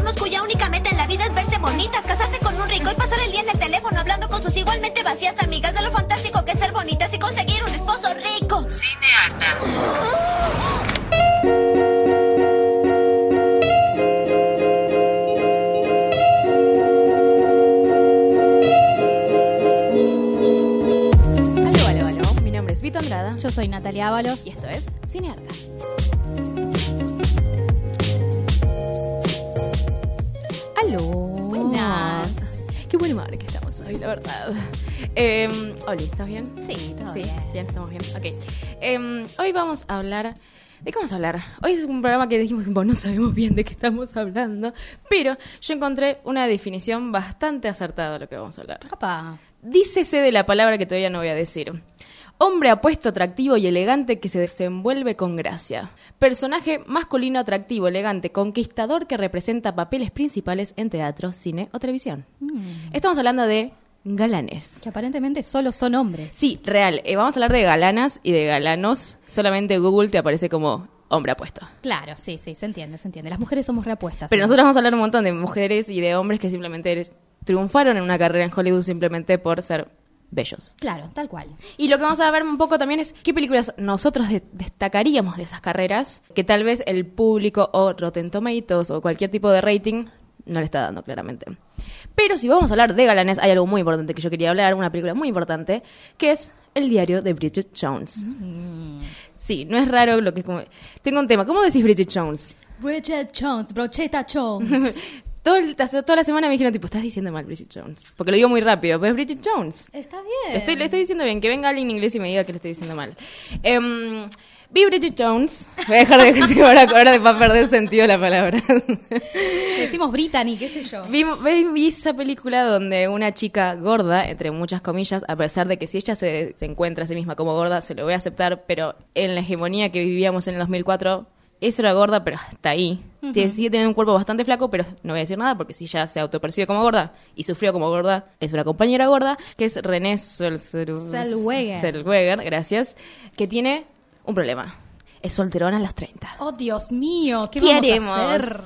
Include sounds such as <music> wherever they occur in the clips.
Adornos cuya única meta en la vida es verse bonitas, casarse con un rico y pasar el día en el teléfono hablando con sus igualmente vacías amigas de lo fantástico que es ser bonitas y conseguir un esposo rico. Cineata. Aló, aló, aló. Mi nombre es Vito Andrada Yo soy Natalia Ábalos. y esto es Cinearta. Aló. Buenas. Qué buen humor que estamos hoy, la verdad. Eh, Oli, ¿estás bien? Sí, todo Sí, bien. bien, estamos bien. Ok. Eh, hoy vamos a hablar. ¿De qué vamos a hablar? Hoy es un programa que dijimos que no sabemos bien de qué estamos hablando, pero yo encontré una definición bastante acertada de lo que vamos a hablar. Papá. Dícese de la palabra que todavía no voy a decir. Hombre apuesto, atractivo y elegante que se desenvuelve con gracia. Personaje masculino atractivo, elegante, conquistador que representa papeles principales en teatro, cine o televisión. Estamos hablando de galanes. Que aparentemente solo son hombres. Sí, real. Eh, vamos a hablar de galanas y de galanos. Solamente Google te aparece como hombre apuesto. Claro, sí, sí, se entiende, se entiende. Las mujeres somos reapuestas. Pero ¿no? nosotros vamos a hablar un montón de mujeres y de hombres que simplemente eres- triunfaron en una carrera en Hollywood simplemente por ser bellos. Claro, tal cual. Y lo que vamos a ver un poco también es qué películas nosotros de- destacaríamos de esas carreras que tal vez el público o Rotten Tomatoes o cualquier tipo de rating no le está dando claramente. Pero si vamos a hablar de galanes, hay algo muy importante que yo quería hablar, una película muy importante, que es El diario de Bridget Jones. Sí, no es raro lo que es como... Tengo un tema, ¿cómo decís Bridget Jones? Bridget Jones, Brocheta Jones. <laughs> Todo el- toda la semana me dijeron, tipo, estás diciendo mal Bridget Jones. Porque lo digo muy rápido, pero es Bridget Jones. Está bien. Estoy, le estoy diciendo bien, que venga alguien en inglés y me diga que lo estoy diciendo mal. Em, vi Bridget Jones. Voy a dejar de <laughs> decir ahora, ahora va a perder sentido la palabra. <laughs> Decimos Brittany, qué sé yo. vi, vi- vi esa película donde una chica gorda, entre muchas comillas, a pesar de que si ella se, se encuentra a sí misma como gorda, se lo voy a aceptar, pero en la hegemonía que vivíamos en el 2004, eso era gorda, pero hasta ahí. Tiene- Sigue teniendo un cuerpo bastante flaco, pero no voy a decir nada porque si ya se autopercibe como gorda y sufrió como gorda, es una compañera gorda, que es René. Zellweger. Zellweger, gracias, que tiene un problema. Es solterona a los 30. Oh, Dios mío, ¿qué, ¿Qué vamos haremos? a hacer?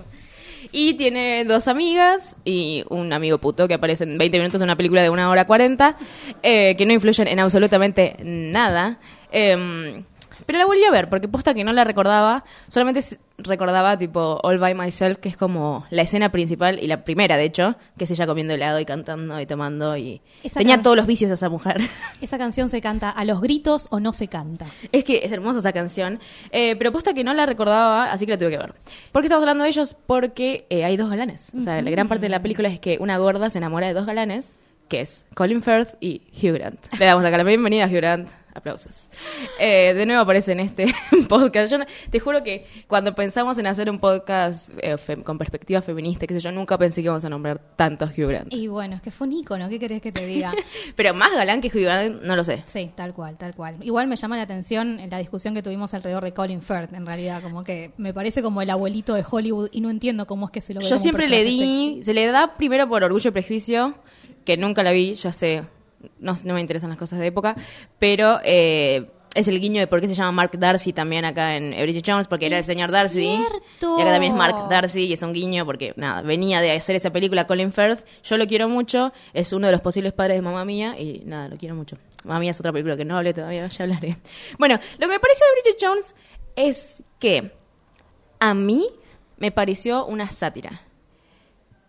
Y tiene dos amigas y un amigo puto que aparece en 20 minutos en una película de una hora 40, eh, que no influyen en absolutamente nada. Em, pero la volví a ver porque posta que no la recordaba, solamente recordaba tipo All by Myself, que es como la escena principal y la primera, de hecho, que es ella comiendo helado y cantando y tomando y Esa tenía todos los vicios esa mujer. <laughs> Esa canción se canta a los gritos o no se canta. Es que es hermosa esa canción, eh, pero posta que no la recordaba, así que la tuve que ver. ¿Por qué estamos hablando de ellos? Porque eh, hay dos galanes. O sea, la gran parte de la película es que una gorda se enamora de dos galanes, que es Colin Firth y Hugh Grant. Le damos acá la bienvenida a Hugh Grant. Aplausos. Eh, de nuevo aparece en este <laughs> podcast. Yo te juro que cuando pensamos en hacer un podcast eh, con perspectiva feminista, qué sé yo, nunca pensé que íbamos a nombrar tanto a Hugh Grant. Y bueno, es que fue un ícono, ¿qué querés que te diga? <laughs> Pero más galán que Hugh Grant, no lo sé. Sí, tal cual, tal cual. Igual me llama la atención en la discusión que tuvimos alrededor de Colin Firth, en realidad, como que me parece como el abuelito de Hollywood y no entiendo cómo es que se lo ve Yo siempre le di, sexy. se le da primero por orgullo y prejuicio, que nunca la vi, ya sé, no, no me interesan las cosas de época, pero eh, es el guiño de por qué se llama Mark Darcy también acá en Bridget Jones, porque era el señor Darcy. cierto. Y acá también es Mark Darcy y es un guiño porque, nada, venía de hacer esa película Colin Firth. Yo lo quiero mucho, es uno de los posibles padres de Mamá Mía y nada, lo quiero mucho. Mamá Mía es otra película que no hablé todavía, ya hablaré. Bueno, lo que me pareció de Bridget Jones es que a mí me pareció una sátira.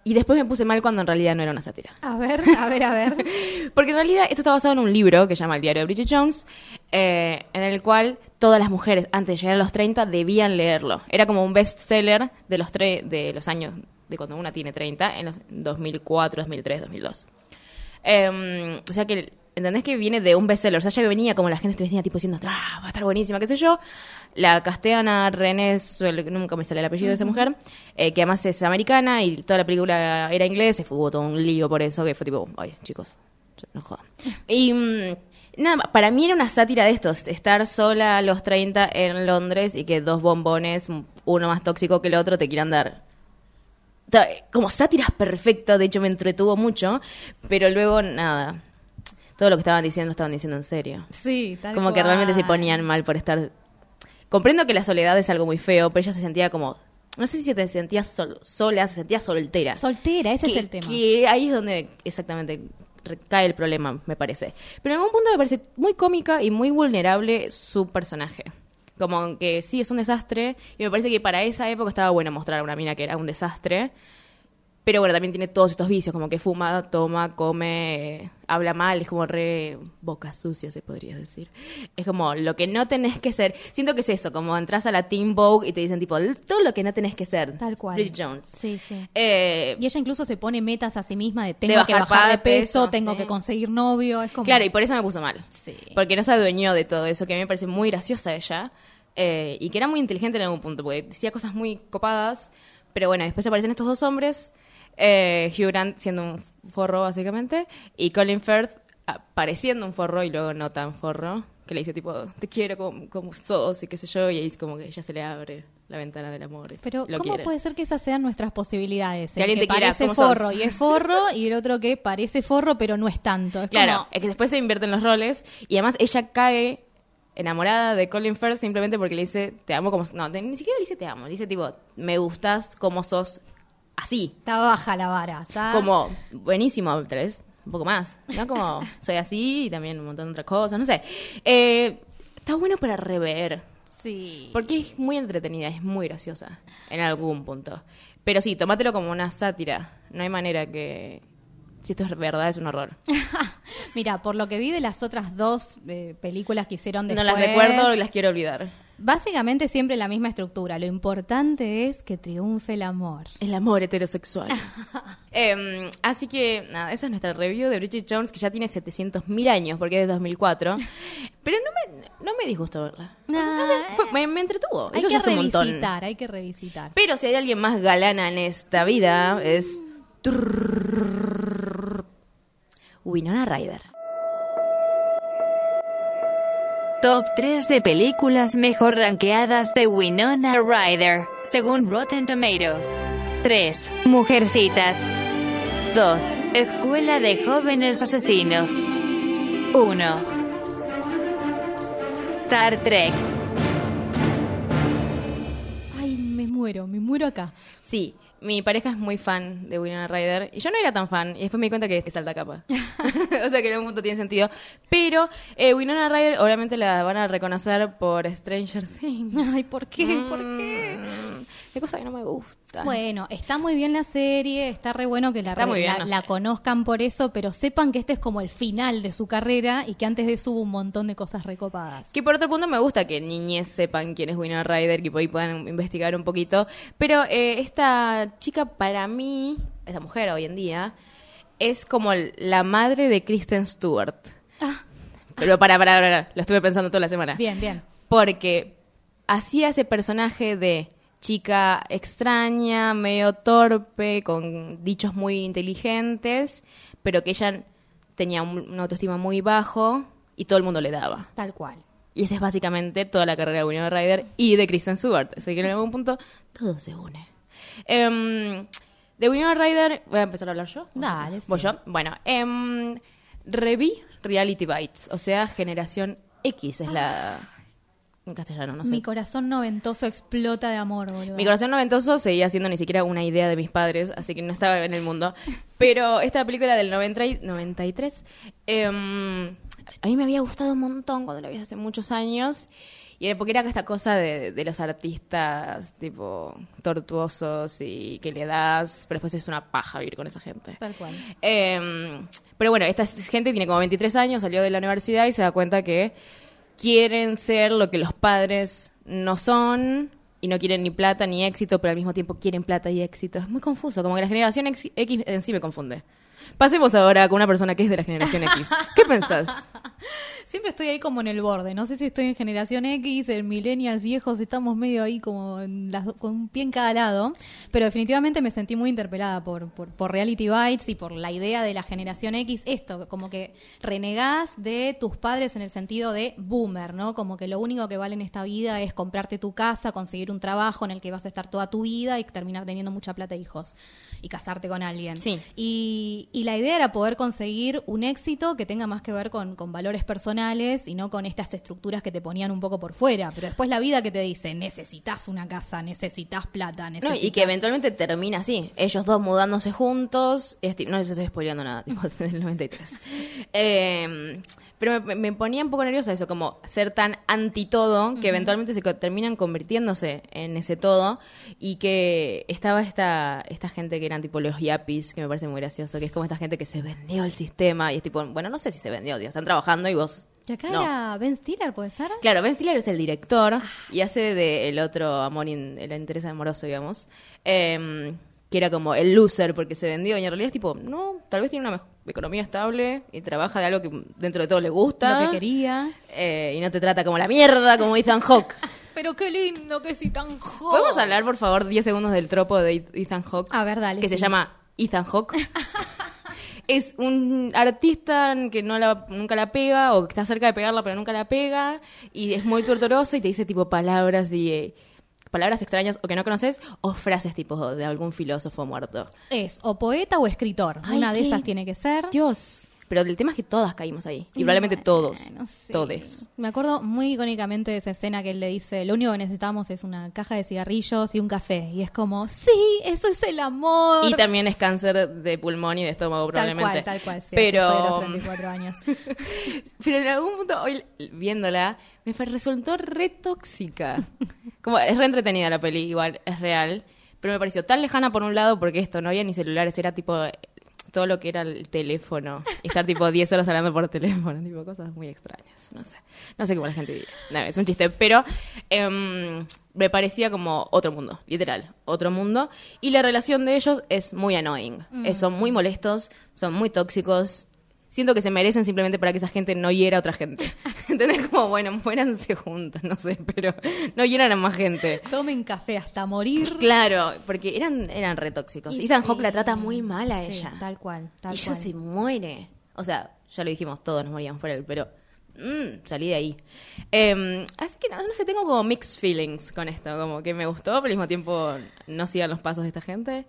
Y después me puse mal cuando en realidad no era una sátira. A ver, a ver, a ver. <laughs> Porque en realidad esto está basado en un libro que se llama El diario de Bridget Jones, eh, en el cual todas las mujeres antes de llegar a los 30 debían leerlo. Era como un bestseller de los, tre- de los años de cuando una tiene 30, en los 2004, 2003, 2002. Eh, o sea que, ¿entendés que viene de un bestseller? O sea, ya que venía como la gente venía tipo diciendo, ah, va a estar buenísima, qué sé yo. La castean a René, Suel- nunca me sale el apellido de esa mujer, eh, que además es americana y toda la película era inglesa, y fue- hubo todo un lío por eso, que fue tipo, ay, chicos, no jodan. Y mm, Nada, para mí era una sátira de estos, estar sola a los 30 en Londres y que dos bombones, uno más tóxico que el otro, te quieran dar. Como sátiras perfectas, de hecho me entretuvo mucho, pero luego nada. Todo lo que estaban diciendo lo estaban diciendo en serio. Sí, tal Como que realmente se ponían mal por estar... Comprendo que la soledad es algo muy feo, pero ella se sentía como... No sé si te sentías sol- sola, se sentía soltera. Soltera, ese es el tema. Que ahí es donde exactamente recae el problema, me parece. Pero en algún punto me parece muy cómica y muy vulnerable su personaje. Como que sí, es un desastre. Y me parece que para esa época estaba bueno mostrar a una mina que era un desastre. Pero bueno, también tiene todos estos vicios, como que fuma, toma, come, habla mal, es como re boca sucia, se podría decir. Es como lo que no tenés que ser. Siento que es eso, como entras a la Teen Vogue y te dicen tipo, todo lo que no tenés que ser. Tal cual. Bridget Jones. Sí, sí. Eh, Y ella incluso se pone metas a sí misma de tengo De que bajar de peso, peso, tengo sí. que conseguir novio. Es como... Claro, y por eso me puso mal. Sí. Porque no se adueñó de todo eso, que a mí me parece muy graciosa ella. eh, y que era muy inteligente en algún punto, porque decía cosas muy copadas. Pero bueno, después aparecen estos dos hombres. Eh, Hugh Grant siendo un forro, básicamente. Y Colin Firth ah, pareciendo un forro y luego no tan forro. Que le dice tipo, te quiero como, como sos y qué sé yo. Y ahí es como que ya se le abre la ventana del amor. Pero ¿cómo quiere. puede ser que esas sean nuestras posibilidades? Que El que te quiera parece sos. forro y es forro y el otro que parece forro pero no es tanto. Es Claro, como- es que después se invierten los roles y además ella cae enamorada de Colin Firth simplemente porque le dice te amo como no, te- ni siquiera le dice te amo, le dice tipo me gustas como sos así, Está baja la vara. Está... como buenísimo, tal vez un poco más, ¿no? Como <laughs> soy así y también un montón de otras cosas, no sé. Eh, está bueno para rever, Sí. porque es muy entretenida, es muy graciosa en algún punto. Pero sí, tomátelo como una sátira, no hay manera que si esto es verdad es un horror. <laughs> Mira, por lo que vi de las otras dos eh, películas que hicieron No después... las recuerdo y las quiero olvidar. Básicamente siempre la misma estructura. Lo importante es que triunfe el amor. El amor heterosexual. <laughs> Em, así que, nada, esa es nuestra review de Bridget Jones, que ya tiene 700.000 años, porque es de 2004. <laughs> Pero no me, no me disgustó verla. O sea, Nah, fue- me, me entretuvo. Hay Eso que ya es un montón. revisitar, hay que revisitar. Pero si hay alguien más galana en esta vida, es... Winona Ryder. Top 3 de películas mejor rankeadas de Winona Ryder, según Rotten Tomatoes. 3. Mujercitas. 2. Escuela de jóvenes asesinos. 1. Star Trek. Ay, me muero, me muero acá. Sí, mi pareja es muy fan de Winona Ryder y yo no era tan fan y después me di cuenta que es alta capa. <laughs> <laughs> o sea que en algún punto tiene sentido. Pero eh, Winona Ryder obviamente la van a reconocer por Stranger Things. Ay, ¿por qué? ¿Por qué? Mm, Qué cosa que no me gusta. Bueno, está muy bien la serie, está re bueno que la, bien, la, no la sé. conozcan por eso, pero sepan que este es como el final de su carrera y que antes de eso hubo un montón de cosas recopadas. Que por otro punto me gusta que niñez sepan quién es Winona Ryder, que por ahí puedan investigar un poquito. Pero eh, esta chica para mí, esta mujer hoy en día, es como la madre de Kristen Stewart. Pero para, para, para, lo estuve pensando toda la semana. Ah. Bien, bien. Porque hacía ese personaje de chica extraña, medio torpe, con dichos muy inteligentes, pero que ella tenía un- una autoestima muy bajo y todo el mundo le daba. Tal cual. Y esa es básicamente toda la carrera de Winona Ryder y de Kristen Stewart. Así que en algún punto todo se une. Em, de Winona Ryder, voy a empezar a hablar yo. Dale, ¿Voy sí. yo? Bueno, em, reví Reality Bites, o sea, Generación X es la... En castellano, no sé. Mi corazón noventoso explota de amor, boludo. Mi corazón noventoso seguía siendo ni siquiera una idea de mis padres, así que no estaba en el mundo. Pero esta película del 90 y- 93, em, a mí me había gustado un montón cuando la vi hace muchos años. Y era porque era esta cosa de, de los artistas, tipo, tortuosos y que le das, pero después es una paja vivir con esa gente. Tal cual. Eh, pero bueno, esta gente tiene como 23 años, salió de la universidad y se da cuenta que quieren ser lo que los padres no son y no quieren ni plata ni éxito, pero al mismo tiempo quieren plata y éxito. Es muy confuso, como que la generación X en sí me confunde. Pasemos ahora con una persona que es de la generación X. ¿Qué pensás? Siempre estoy ahí como en el borde. No sé si estoy en generación X, en millennials viejos, estamos medio ahí como en las con un pie en cada lado. Pero definitivamente me sentí muy interpelada por, por, por Reality Bites y por la idea de la generación X. Esto, como que renegás de tus padres en el sentido de boomer, ¿no? Como que lo único que vale en esta vida es comprarte tu casa, conseguir un trabajo en el que vas a estar toda tu vida y terminar teniendo mucha plata e hijos. Y casarte con alguien. Sí. Y, y la idea era poder conseguir un éxito que tenga más que ver con, con valores personales y no con estas estructuras que te ponían un poco por fuera. Pero después la vida que te dice, necesitas una casa, necesitas plata, No, necesitas... y que eventualmente termina así. Ellos dos mudándose juntos. no les estoy spoileando nada, <laughs> tipo del 93. Eh, pero me, me ponía un poco nerviosa eso, como ser tan anti todo, que eventualmente se terminan convirtiéndose en ese todo. Y que estaba esta, esta gente que eran tipo los yappies, que me parece muy gracioso, que es como esta gente que se vendió el sistema. Y es tipo, bueno, no sé si se vendió, tío, están trabajando y vos. Y acá no. era Ben Stiller, ¿puede ser? Claro, Ben Stiller es el director y hace de el otro amor, in- el interés amoroso, digamos, em, que era como el loser porque se vendió y en realidad es tipo, no, tal vez tiene una economía estable y trabaja de algo que dentro de todo le gusta Lo que quería. eh, y no te trata como la mierda como Ethan Hawke. <laughs> Pero qué lindo que si tan joven. ¿Podemos hablar, por favor, 10 segundos del tropo de Ethan Hawke? A ver, dale, Que se llama Ethan Hawke. <laughs> es un artista que no la, nunca la pega o que está cerca de pegarla pero nunca la pega y es muy torturoso y te dice tipo palabras y eh, palabras extrañas o que no conoces o frases tipo de algún filósofo muerto. Es o poeta o escritor. Ay, Una de esas tiene que ser. Dios. Pero el tema es que todas caímos ahí. Y probablemente todos. Bueno, sí. Todes. Me acuerdo muy icónicamente de esa escena que él le dice, lo único que necesitamos es una caja de cigarrillos y un café. Y es como, sí, eso es el amor. Y también es cáncer de pulmón y de estómago tal probablemente. cual, tal cual. sí, pero después de los 34 años. <laughs> Pero en algún punto, hoy viéndola, me resultó re tóxica. <laughs> Como, es re entretenida la peli, igual, es real. Pero me pareció tan lejana por un lado, porque esto, no había ni celulares, era tipo todo lo que era el teléfono. Y estar tipo 10 horas hablando por teléfono, tipo cosas muy extrañas. No sé. No sé cómo la gente vive. No, es un chiste, pero em, me parecía como otro mundo, literal, otro mundo. Y la relación de ellos es muy annoying. Eh, son muy molestos, son muy tóxicos. Siento que se merecen simplemente para que esa gente no hiera a otra gente. <laughs> ¿Entendés? Como, bueno, muéranse juntos, no sé, pero no hieran a más gente. Tomen café hasta morir. Claro, porque eran, eran re tóxicos. Y Ethan sí. Hawke la trata muy mal a Sí, ella. tal cual, tal y ella cual. se muere. O sea, ya lo dijimos, todos nos moríamos por él, pero mm, salí de ahí. Eh, así que no, no sé, tengo como mixed feelings con esto. Como que me gustó, pero al mismo tiempo no sigan los pasos de esta gente.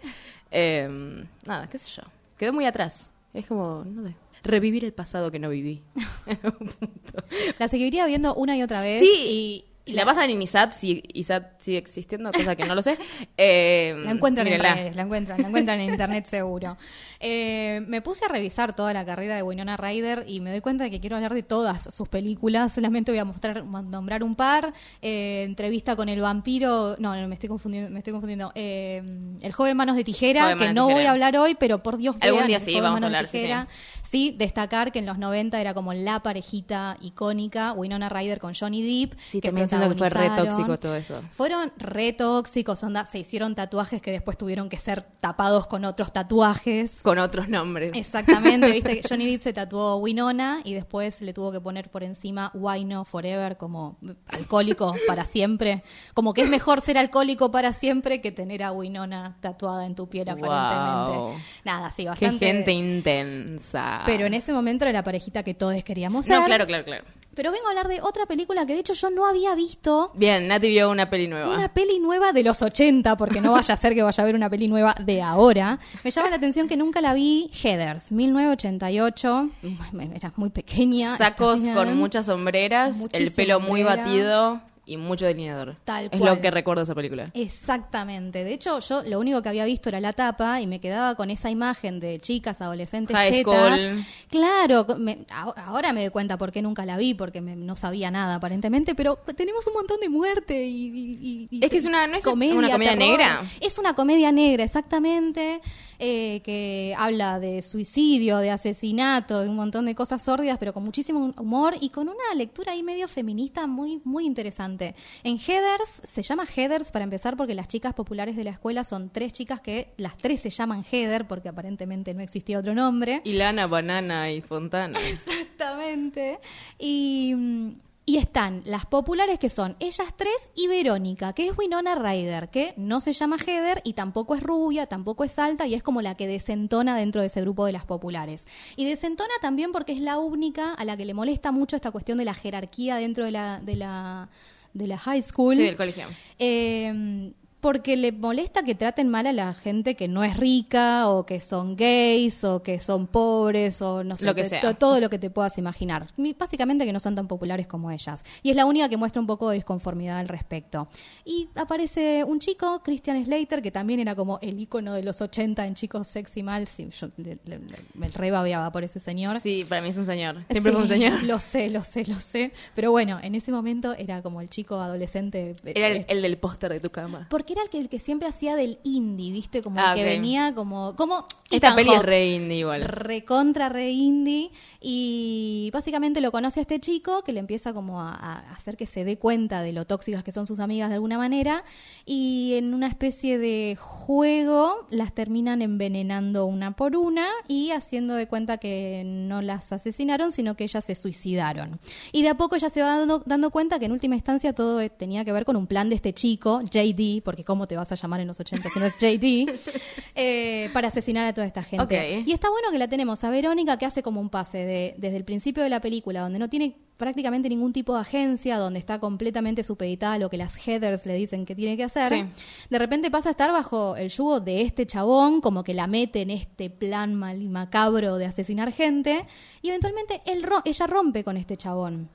Eh, nada, qué sé yo. Quedó muy atrás. Es como, no sé, revivir el pasado que no viví. <laughs> <laughs> La seguiría viendo una y otra vez. Sí, y si la pasan en ISAT, si ISAT sigue existiendo, cosa que no lo sé. <laughs> eh, La encuentran mírenla. en redes, la encuentran, la encuentran en internet seguro. Eh, me puse a revisar toda la carrera de Winona Ryder y me doy cuenta de que quiero hablar de todas sus películas. Solamente voy a mostrar, nombrar un par. Eh, entrevista con el vampiro, no, no, me estoy confundiendo, me estoy confundiendo. Eh, el joven manos de tijera, Joven que no Tijera. voy a hablar hoy, pero por Dios Algún vean día sí, vamos a hablar, sí, Tijera. Sí, destacar que en los 90 era como la parejita icónica, Winona Ryder con Johnny Depp. Sí, también que fue re tóxico todo eso. Fueron re tóxicos, onda, se hicieron tatuajes que después tuvieron que ser tapados con otros tatuajes. Con otros nombres. Exactamente, viste que <laughs> Johnny Depp se tatuó Winona y después le tuvo que poner por encima Wino Forever como alcohólico para siempre. Como que es mejor ser alcohólico para siempre que tener a Winona tatuada en tu piel aparentemente. Wow. Nada, sí, Qué bastante. gente intensa. Pero en ese momento era la parejita que todos queríamos ser. No, claro, claro, claro. Pero vengo a hablar de otra película que de hecho yo no había visto. Bien, Nati vio una peli nueva. Una peli nueva de los 80, porque no vaya a ser que vaya a ver una peli nueva de ahora. Me llama la atención que nunca la vi. Heathers, 1988. Me- Era muy pequeña. Sacos con muchas sombreras, el pelo muy batido y mucho delineador. Tal es cual. lo que recuerdo de esa película. Exactamente. De hecho, yo lo único que había visto era la tapa y me quedaba con esa imagen de chicas, adolescentes, High chetas. school. Claro, me- ahora me doy cuenta por qué nunca la vi, porque me- no sabía nada aparentemente, pero tenemos un montón de muerte y... y- y- Es que es una- ¿no es una comedia terror. negra? Es una comedia negra, exactamente, eh, que habla de suicidio, de asesinato, de un montón de cosas sórdidas, pero con muchísimo humor y con una lectura ahí medio feminista muy, muy interesante. En Heathers, se llama Heathers para empezar porque las chicas populares de la escuela son tres chicas que las tres se llaman Heather porque aparentemente no existía otro nombre. Ilana, Banana y Fontana. <laughs> Exactamente. Y, mm, y están las populares que son ellas tres y Verónica, que es Winona Ryder, que no se llama Heather y tampoco es rubia, tampoco es alta y es como la que desentona dentro de ese grupo de las populares. Y desentona también porque es la única a la que le molesta mucho esta cuestión de la jerarquía dentro de la, de la, de la high school. Sí, del colegio. Eh, porque le molesta que traten mal a la gente que no es rica o que son gays o que son pobres o no sé, Lo que te- sea. to- todo lo que te puedas imaginar. Básicamente que no son tan populares como ellas. Y es la única que muestra un poco de disconformidad al respecto. Y aparece un chico, Christian Slater, que también era como el icono de los 80 en chicos sexy mal. Sí, yo le- le- me rebabeaba por ese señor. Sí, para mí es un señor. Siempre fue un señor. Lo sé, lo sé, lo sé. Pero bueno, en ese momento era como el chico adolescente. Era el, eh, el del póster de tu cama. porque era el que, el que siempre hacía del indie, ¿viste? Como Ah, el que venía como... como Esta Ethan peli es re indie igual. Recontra re indie. Y básicamente lo conoce a este chico que le empieza como a, a hacer que se dé cuenta de lo tóxicas que son sus amigas de alguna manera. Y en una especie de juego las terminan envenenando una por una y haciendo de cuenta que no las asesinaron sino que ellas se suicidaron. Y de a poco ella se va dando, dando cuenta que en última instancia todo eh, tenía que ver con un plan de este chico JD porque cómo te vas a llamar en los 80 si no es JD <laughs> eh, para asesinar a toda esta gente. Y está bueno que la tenemos a Verónica que hace como un pase de, desde el principio de la película, donde no tiene prácticamente ningún tipo de agencia, donde está completamente supeditada a lo que las headers le dicen que tiene que hacer. Sí. De repente pasa a estar bajo el yugo de este chabón, como que la mete en este plan mal y macabro de asesinar gente, y eventualmente él ro- ella rompe con este chabón.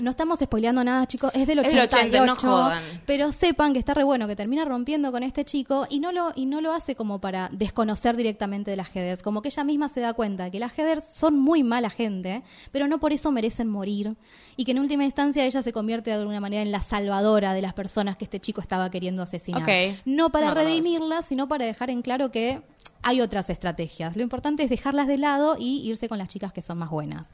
No estamos spoileando nada, chicos. Es del Es del 88. 80, no jodan. Pero sepan que está re bueno, que termina rompiendo con este chico y no lo, y no lo hace como para desconocer directamente de las Heathers. Como que ella misma se da cuenta que las Heathers son muy mala gente, pero no por eso merecen morir. Y que en última instancia ella se convierte de alguna manera en la salvadora de las personas que este chico estaba queriendo asesinar. No para No, redimirlas, sino para dejar en claro que hay otras estrategias. Lo importante es dejarlas de lado y irse con las chicas que son más buenas.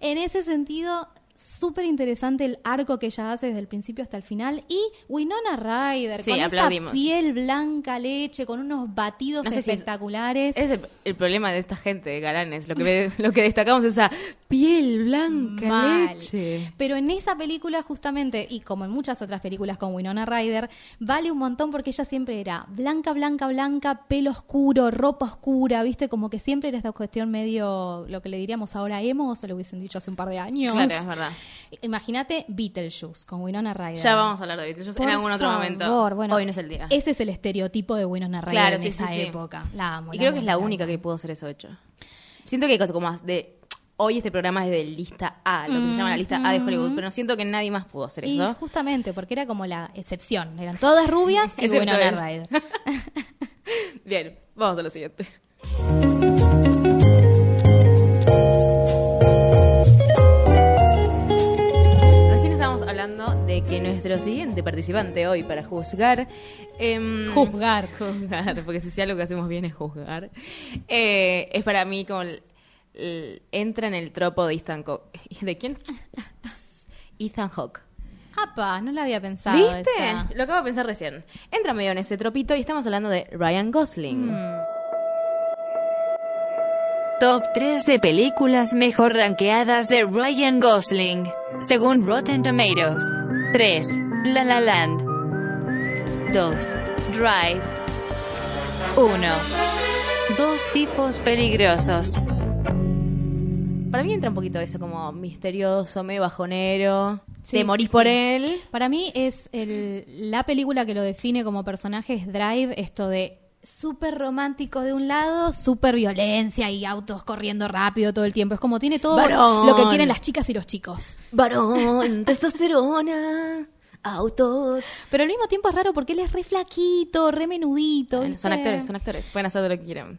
En ese sentido, súper interesante el arco que ella hace desde el principio hasta el final. Y Winona Ryder, Sí, con aplaudimos. esa piel blanca leche, con unos batidos No sé si es- espectaculares. Es el, el problema de esta gente de galanes. Lo que, <laughs> lo que destacamos es esa piel blanca, Mal. leche. Pero en esa película justamente, y como en muchas otras películas con Winona Ryder, vale un montón porque ella siempre era blanca, blanca, blanca, pelo oscuro, ropa oscura, ¿viste? Como que siempre era esta cuestión medio, lo que le diríamos ahora emo, o se lo hubiesen dicho hace un par de años. Claro, es verdad. Imagínate Beetlejuice con Winona Ryder. Ya vamos a hablar de Beetlejuice Por en algún otro favor, momento. bueno, Hoy no es el día. Ese es el estereotipo de Winona Ryder Claro, en sí, esa sí, sí. época. La amo. Y la creo amo, que es la única que pudo hacer eso hecho. Siento que hay cosas como más de... Hoy este programa es de lista A, lo que se llama la lista A de Hollywood, pero siento que nadie más pudo hacer Y eso. justamente, porque era como la excepción. Eran todas rubias y él. Ryder. <laughs> Bien, vamos a lo siguiente. Recién estábamos hablando de que nuestro siguiente participante hoy para juzgar. em, Juzgar. <laughs> Juzgar, porque si sea algo que hacemos bien es juzgar. eh, es para mí como. el- entra en el tropo de Ethan Hawke. <laughs> ¿De quién? <laughs> Ethan Hawke. Apa, no la había pensado. ¿Viste? esa. Lo acabo de pensar recién. Entra medio en ese tropito y estamos hablando de Ryan Gosling. Mm. Top 3 de películas mejor rankeadas de Ryan Gosling, según Rotten Tomatoes. 3. La La Land. 2. Drive. 1. Dos tipos peligrosos. Para mí entra un poquito eso como misterioso, medio bajonero. Sí, te morís sí, por sí. él. Para mí es el- la película que lo define como personaje es Drive, esto de súper romántico de un lado, súper violencia y autos corriendo rápido todo el tiempo. Es como tiene todo lo que quieren las chicas y los chicos. Varón, <laughs> testosterona, autos. Pero al mismo tiempo es raro porque él es re flaquito, re menudito. Bueno, son actores, son actores. Pueden hacer lo que quieran.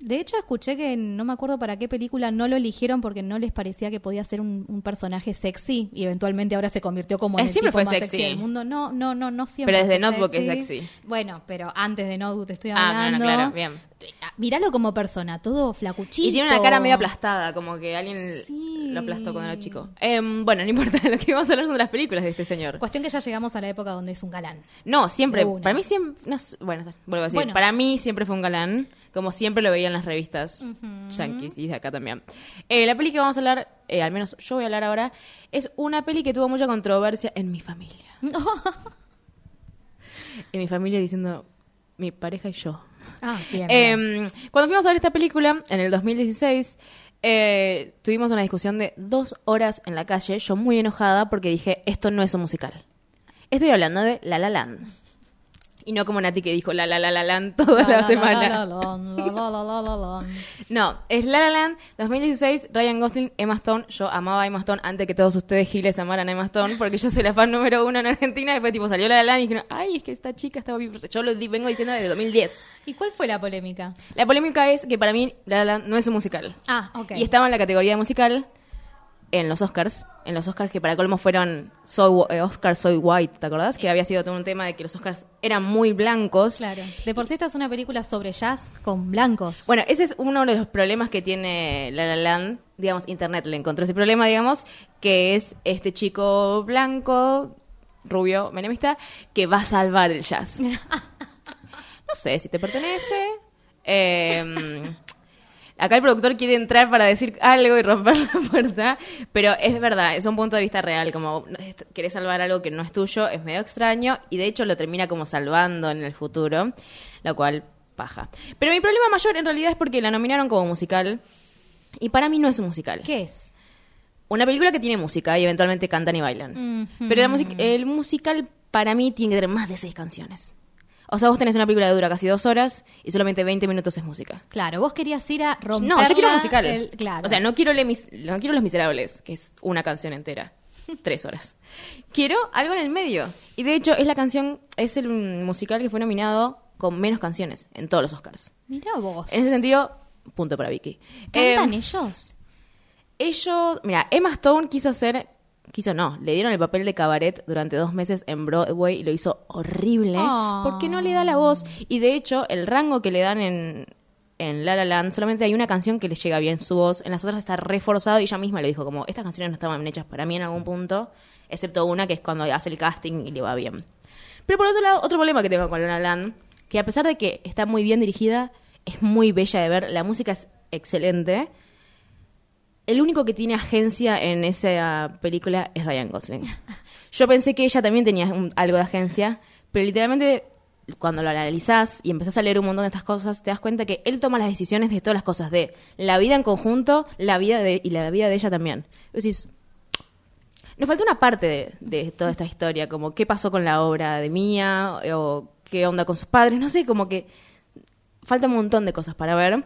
De hecho, escuché que no me acuerdo para qué película no lo eligieron porque no les parecía que podía ser un, un personaje sexy y eventualmente ahora se convirtió como en el siempre tipo fue más sexy. del mundo. No, no, no, no siempre. Pero desde fue Notebook es sexy. Bueno, pero antes de Notebook te estoy Ah, hablando. bueno, claro, bien. Míralo como persona, todo flacuchito. Y tiene una cara medio aplastada, como que alguien Sí. lo aplastó cuando era chico. Em, bueno, no importa, <laughs> lo que vamos a hablar son de las películas de este señor. Cuestión que ya llegamos a la época donde es un galán. No, siempre, para mí siempre, no bueno, vuelvo a decir, Bueno. para mí siempre fue un galán, como siempre lo veía en las revistas yankees y de acá también. Eh, la peli que vamos a hablar, eh, al menos yo voy a hablar ahora, es una peli que tuvo mucha controversia en mi familia. <laughs> en mi familia diciendo, mi pareja y yo. Ah, bien. bien. Cuando fuimos a ver esta película, en el 2016, eh, tuvimos una discusión de dos horas en la calle, yo muy enojada porque dije, esto no es un musical. Estoy hablando de La La Land. Y no como Nati que dijo La La La La Land toda la, semana. la, la, la. No, es La La Land 2016, Ryan Gosling, Emma Stone. Yo amaba a Emma Stone antes que todos ustedes giles amaran a Emma Stone porque yo soy la fan número uno en Argentina. Después tipo salió La La Land y dijeron, ay, es que esta chica estaba bien. Yo lo vengo diciendo desde 2010. ¿Y cuál fue la polémica? La polémica es que para mí La La Land no es un musical. Ah, ok. Y estaba en la categoría de musical en los Oscars. En los Oscars que para colmo fueron Soy, eh, Oscar Soy White, ¿te acordás? Que había sido todo un tema de que los Oscars eran muy blancos. Claro. De por sí esta es una película sobre jazz con blancos. Bueno, ese es uno de los problemas que tiene La La Land. Digamos, Internet le encontró ese problema, digamos, que es este chico blanco, rubio, menemista, que va a salvar el jazz. <laughs> No sé si te pertenece. Eh, acá el productor quiere entrar para decir algo y romper <laughs> la puerta, pero es verdad, es un punto de vista real, como querés salvar algo que no es tuyo, es medio extraño y de hecho lo termina como salvando en el futuro, lo cual paja. Pero mi problema mayor en realidad es porque la nominaron como musical y para mí no es un musical. ¿Qué es? Una película que tiene música y eventualmente cantan y bailan. Pero la music- el musical para mí tiene que tener más de seis canciones. O sea, vos tenés una película que dura casi dos horas y solamente 20 minutos es música. Claro, vos querías ir a romper. No, yo quiero musical. El, claro. O sea, no quiero, Le Mis- no quiero Los Miserables, que es una canción entera. <laughs> Tres horas. Quiero algo en el medio. Y de hecho, es la canción, es el musical que fue nominado con menos canciones en todos los Oscars. Mirá vos. En ese sentido, punto para Vicky. ¿Cantan Eh, ellos? ellos, mira, Emma Stone quiso hacer, quiso no, le dieron el papel de cabaret durante dos meses en Broadway y lo hizo horrible Oh. porque no le da la voz y de hecho el rango que le dan en en La La Land solamente hay una canción que le llega bien su voz, en las otras está reforzado y ella misma lo dijo como estas canciones no estaban hechas para mí en algún punto, excepto una que es cuando hace el casting y le va bien. Pero por otro lado, otro problema que tengo con La La Land, que a pesar de que está muy bien dirigida, es muy bella de ver, la música es excelente. El único que tiene agencia en esa película es Ryan Gosling. Yo pensé que ella también tenía algo de agencia, pero literalmente cuando lo analizás y empezás a leer un montón de estas cosas, te das cuenta que él toma las decisiones de todas las cosas, de la vida en conjunto, la vida de, y la vida de ella también. Decís, nos falta una parte de, de toda esta historia, como qué pasó con la obra de Mía, o qué onda con sus padres, no sé, como que falta un montón de cosas para ver.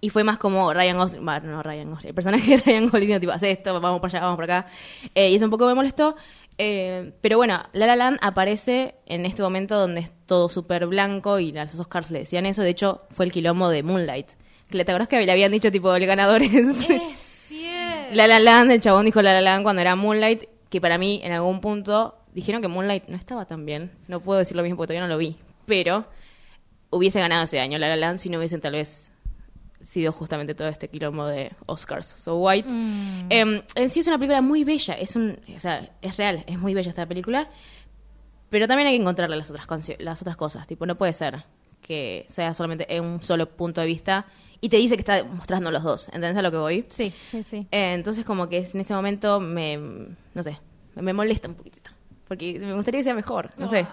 Y fue más como Ryan Gosling, bueno, no Ryan Gosling, el personaje de Ryan Gosling, tipo, hace esto, vamos para allá, vamos por acá. Eh, y eso un poco me molestó. Eh, pero bueno, La La Land aparece en este momento donde es todo súper blanco y los Oscars le decían eso. De hecho, fue el quilombo de Moonlight. ¿Te acordás que le habían dicho, tipo, el ganador es... Es. La La Land, el chabón dijo La La Land cuando era Moonlight, que para mí en algún punto dijeron que Moonlight no estaba tan bien. No puedo decir lo mismo porque todavía no lo vi. Pero hubiese ganado ese año La La Land si no hubiesen tal vez sido justamente todo este quilombo de Oscars. So White. Em, en sí es una película muy bella. Es un, o sea, es real, es muy bella esta película. Pero también hay que encontrarle las otras, las otras cosas. Tipo, no puede ser que sea solamente en un solo punto de vista y te dice que está mostrando los dos. ¿Entendés a lo que voy? Sí, sí, sí. Eh, entonces como que en ese momento me, no sé, me molesta un poquitito. Porque me gustaría que sea mejor, no sé.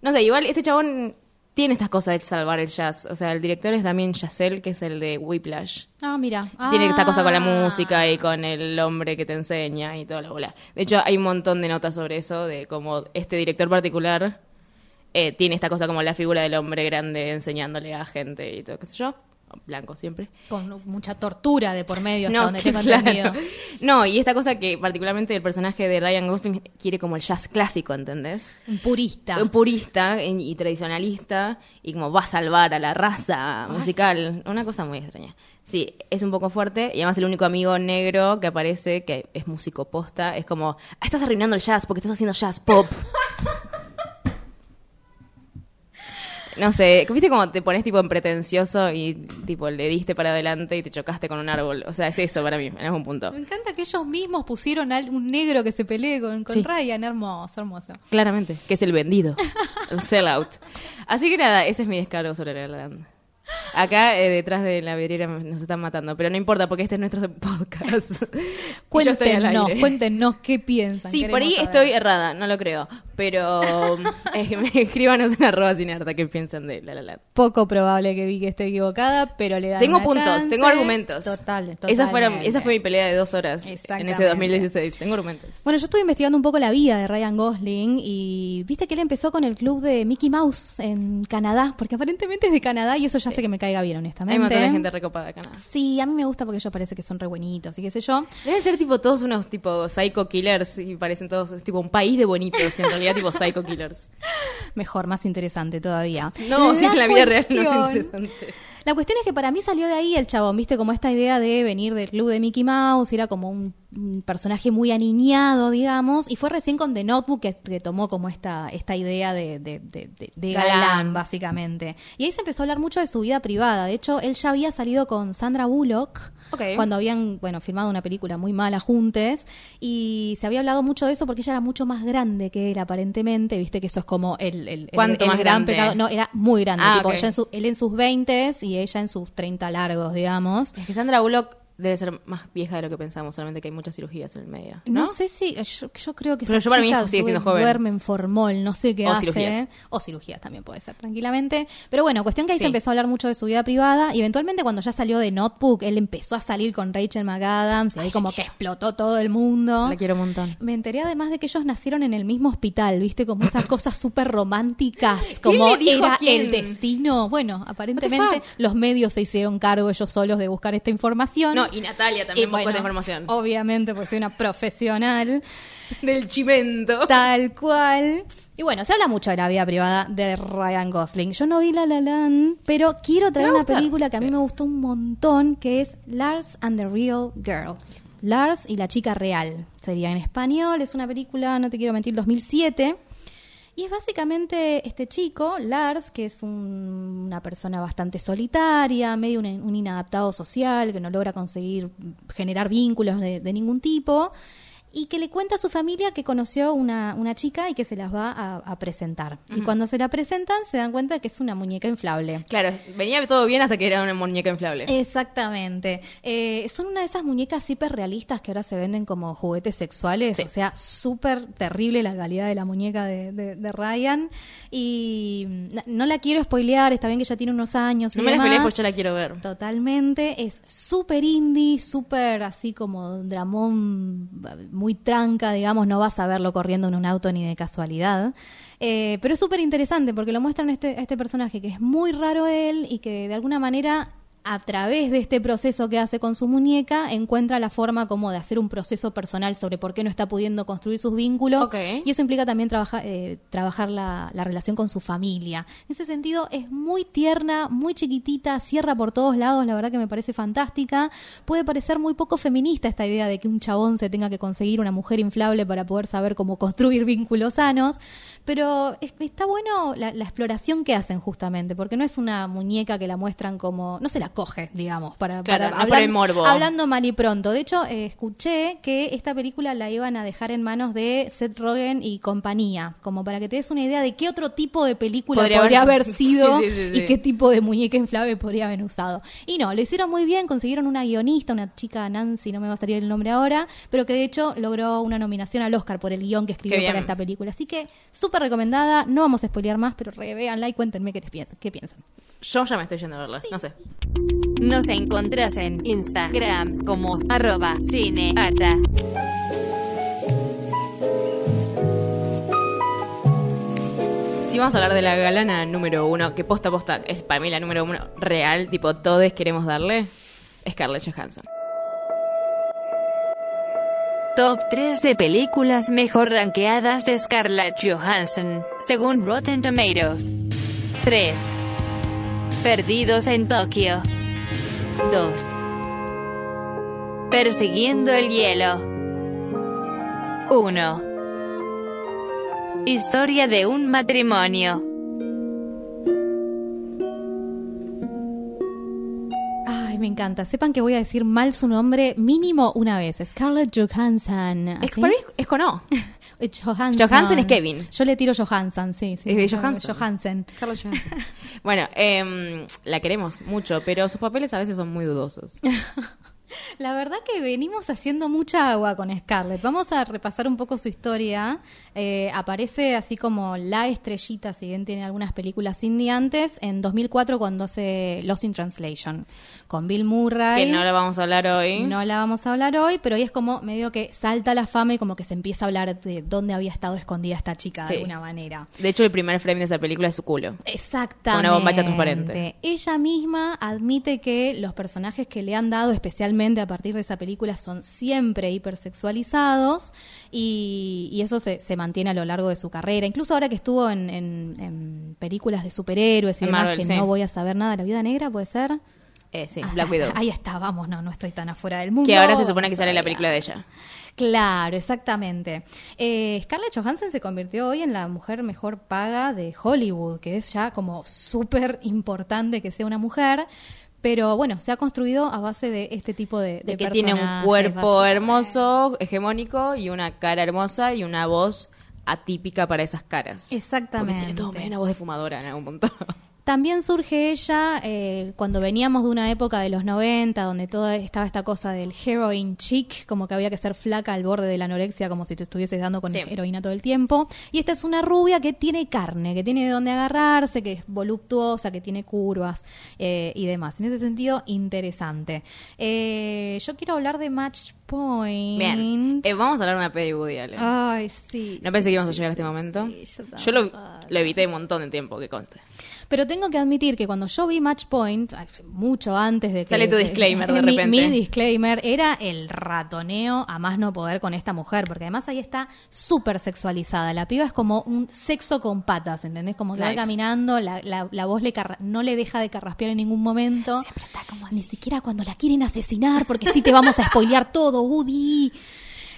No sé, igual este chabón tiene estas cosas de salvar el jazz. O sea, el director es también Chazelle, que es el de Whiplash. Ah, mira. Tiene esta cosa con la Ah. música y con el hombre que te enseña y toda la bola. De hecho, hay un montón de notas sobre eso, de cómo este director particular eh, tiene esta cosa como la figura del hombre grande enseñándole a gente y todo, qué sé yo. Blanco siempre. Con mucha tortura de por medio, hasta No, donde tengo claro. entendido. <laughs> No, y esta cosa que particularmente el personaje de Ryan Gosling quiere como el jazz clásico, ¿entendés? Un purista. Un purista y, y tradicionalista y como va a salvar a la raza musical. Una cosa muy extraña. Sí, es un poco fuerte y además el único amigo negro que aparece, que es músico posta, es como, "Ah, estás arruinando el jazz porque estás haciendo jazz pop. <laughs> No sé, ¿viste cómo te pones tipo en pretencioso y tipo le diste para adelante y te chocaste con un árbol? O sea, es eso para mí, en algún punto. Me encanta que ellos mismos pusieron a un negro que se pelee con, con Sí. Ryan. Hermoso, hermoso. Claramente, que es el vendido, <laughs> el sellout. Así que nada, ese es mi descargo sobre La La Land. Acá eh, detrás de la vidriera nos están matando, pero no importa porque este es nuestro <laughs> podcast. Cuéntenos, cuéntenos qué piensan. Sí, por ahí estoy errada, no lo creo. Pero <laughs> eh, me escríbanos en arroba sin harta qué piensan de La La Land. Poco probable que vi que esté equivocada, pero le da Tengo una puntos, chance. tengo argumentos. Total, Esa, fuera, totalmente. esa fue mi pelea de dos horas en ese 2016. Tengo argumentos. Bueno, yo estuve investigando un poco la vida de Ryan Gosling y viste que él empezó con el club de Mickey Mouse en Canadá, porque aparentemente es de Canadá y eso ya hace que me caiga bien, honestamente. Hay un montón de gente recopada acá. ¿no? Sí, a mí me gusta porque ellos parece que son re buenitos y qué sé yo. Deben ser tipo todos unos tipo psycho killers y parecen todos tipo un país de bonitos en <laughs> realidad tipo psycho killers. <laughs> Mejor, más interesante todavía. No, si es en la vida real no es interesante. La cuestión es que para mí salió de ahí el chabón, viste, como esta idea de venir del club de Mickey Mouse, era como un, un personaje muy aniñado, digamos, y fue recién con The Notebook que, que tomó como esta, esta idea de, de, de- de- de galán, Galán. básicamente. Y ahí se empezó a hablar mucho de su vida privada. De hecho, él ya había salido con Sandra Bullock. Cuando habían, bueno, filmado una película muy mala juntes y se había hablado mucho de eso porque ella era mucho más grande que él aparentemente, viste que eso es como el, el, ¿Cuánto el más gran grande? pecado. No, era muy grande, Ah, tipo, ella en su- él en sus 20 y ella en sus 30 largos, digamos. Es que Sandra Bullock debe ser más vieja de lo que pensamos, solamente que hay muchas cirugías en el medio. No, ¿No? sé si, yo, yo creo que Pero esa yo para mí sigue siendo joven. duerme en formol, no sé qué O hace. cirugías. O cirugías también puede ser, tranquilamente. Pero bueno, cuestión que ahí Sí. se empezó a hablar mucho de su vida privada y eventualmente cuando ya salió de Notebook, él empezó a salir con Rachel McAdams y ahí como que explotó todo el mundo. La quiero un montón. Me enteré además de que ellos nacieron en el mismo hospital, ¿viste? Como esas cosas súper románticas, como era el destino. Bueno, aparentemente los medios se hicieron cargo ellos solos de buscar esta información. No, y Natalia también Y buscó bueno, esta información. Obviamente, porque soy una profesional, Del chimento. tal cual. Y bueno, se habla mucho de la vida privada de Ryan Gosling. Yo no vi La La Land, pero quiero traer ¿Te va a una película que a mí me gustó un montón, que es Lars and the Real Girl. Lars y la chica real, sería en español. Es una película, no te quiero mentir, 2007. Y es básicamente este chico, Lars, que es un- una persona bastante solitaria, medio un, inadaptado social, que no logra conseguir generar vínculos de, de ningún tipo, y que le cuenta a su familia que conoció una, una chica y que se las va a, a presentar. Y cuando se la presentan se dan cuenta de que es una muñeca inflable. Claro, venía todo bien hasta que era una muñeca inflable. Exactamente. Eh, son una de esas muñecas hiperrealistas que ahora se venden como juguetes sexuales. Sí. O sea, súper terrible la calidad de la muñeca de, de- de Ryan. Y mm, no la quiero spoilear, está bien que ya tiene unos años. y no me la demás. peleé porque yo la quiero ver. Totalmente, es súper indie, súper así como dramón muy tranca, digamos, no vas a verlo corriendo en un auto ni de casualidad. Eh, pero es súper interesante porque lo muestran este, este personaje que es muy raro él y que de alguna manera a través de este proceso que hace con su muñeca encuentra la forma como de hacer un proceso personal sobre por qué no está pudiendo construir sus vínculos y eso implica también trabaja- eh, trabajar la, la relación con su familia. En ese sentido, es muy tierna, muy chiquitita, cierra por todos lados, la verdad que me parece fantástica. Puede parecer muy poco feminista esta idea de que un chabón se tenga que conseguir una mujer inflable para poder saber cómo construir vínculos sanos, pero es- está bueno la, la exploración que hacen justamente, porque no es una muñeca que la muestran como, no se la coge, digamos, para, Claro, para no por el morbo. hablando mal y pronto. De hecho, eh, escuché que esta película la iban a dejar en manos de Seth Rogen y compañía, como para que te des una idea de qué otro tipo de película podría, Podría haber, haber- <laughs> sido Sí, sí, sí, y qué tipo de muñeca inflable podría haber usado. Y no, lo hicieron muy bien, consiguieron una guionista, una chica Nancy, no me va a salir el nombre ahora, pero que de hecho logró una nominación al Oscar por el guion que escribió para esta película. Así que súper recomendada, no vamos a spoilear más, pero revéanla y cuéntenme qué les piensan. ¿Qué piensan? Yo ya me estoy yendo a verla, no sé. Nos encontrás en Instagram como arroba cineata. Si vamos a hablar de la galana número uno, que posta a posta es para mí la número uno real, tipo todos queremos darle, Scarlett Johansson. Top 3 de películas mejor rankeadas de Scarlett Johansson, según Rotten Tomatoes. 3. Perdidos en Tokio. 2. Persiguiendo el hielo. 1. Historia de un matrimonio. Me encanta. Sepan que voy a decir mal su nombre mínimo una vez. Scarlett Johansson. Es, ¿así? para mí es con O. <laughs> Johansson. Johansson es Kevin. Yo le tiro Johansson, sí. sí. Es de Johansson. Johansson. Carlos <laughs> Johansson. bueno, em, la queremos mucho, pero sus papeles a veces son muy dudosos. <laughs> <laughs> La verdad que venimos haciendo mucha agua con Scarlett. Vamos a repasar un poco su historia. Eh, aparece así como la estrellita, si bien tiene algunas películas indie antes, en 2004 cuando hace Lost in Translation, con Bill Murray. que no la vamos a hablar hoy. No la vamos a hablar hoy, pero hoy es como medio que salta la fama y como que se empieza a hablar de dónde había estado escondida esta chica Sí. de alguna manera. De hecho, el primer frame de esa película es su culo. Exactamente. Una bombacha transparente. Ella misma admite que los personajes que le han dado, especialmente a partir de esa película, son siempre hipersexualizados y, y eso se, se mantiene a lo largo de su carrera. Incluso ahora que estuvo en, en- en películas de superhéroes y demás, Marvel, que sí. no voy a saber nada de la vida negra, ¿puede ser? Eh, sí, Ah, Black Widow. Ahí está, vamos, no, no estoy tan afuera del mundo. que ahora se supone que sale la película de ella. Claro, exactamente. Eh, Scarlett Johansson se convirtió hoy en la mujer mejor paga de Hollywood, que es ya como súper importante que sea una mujer. Pero bueno, se ha construido a base de este tipo de, De de que tiene un cuerpo hermoso, hegemónico, y una cara hermosa y una voz atípica para esas caras. Exactamente. Porque tiene todo una voz de fumadora en algún punto. También surge ella eh, cuando veníamos de una época de los 90, donde toda estaba esta cosa del heroin chic, como que había que ser flaca al borde de la anorexia, como si te estuvieses dando con Sí. heroína todo el tiempo. Y esta es una rubia que tiene carne, que tiene de dónde agarrarse, que es voluptuosa, que tiene curvas eh, y demás. En ese sentido, interesante. Eh, yo quiero hablar de Match Point. Bien, eh, vamos a hablar de una peli de Woody Allen. Ay, sí. no sí, pensé que íbamos a llegar a sí, este momento. yo yo lo, lo evité un montón de tiempo, que conste. Pero tengo que admitir que cuando yo vi Match Point, mucho antes de que... Sale tu disclaimer de repente. Mi, disclaimer era el ratoneo a más no poder con esta mujer, porque además ahí está súper sexualizada. La piba es como un sexo con patas, ¿entendés? Como que va caminando, la, la, la voz le carra- no le deja de carraspear en ningún momento. Siempre está como Ni siquiera cuando la quieren asesinar, porque sí te vamos a spoilear todo, Woody.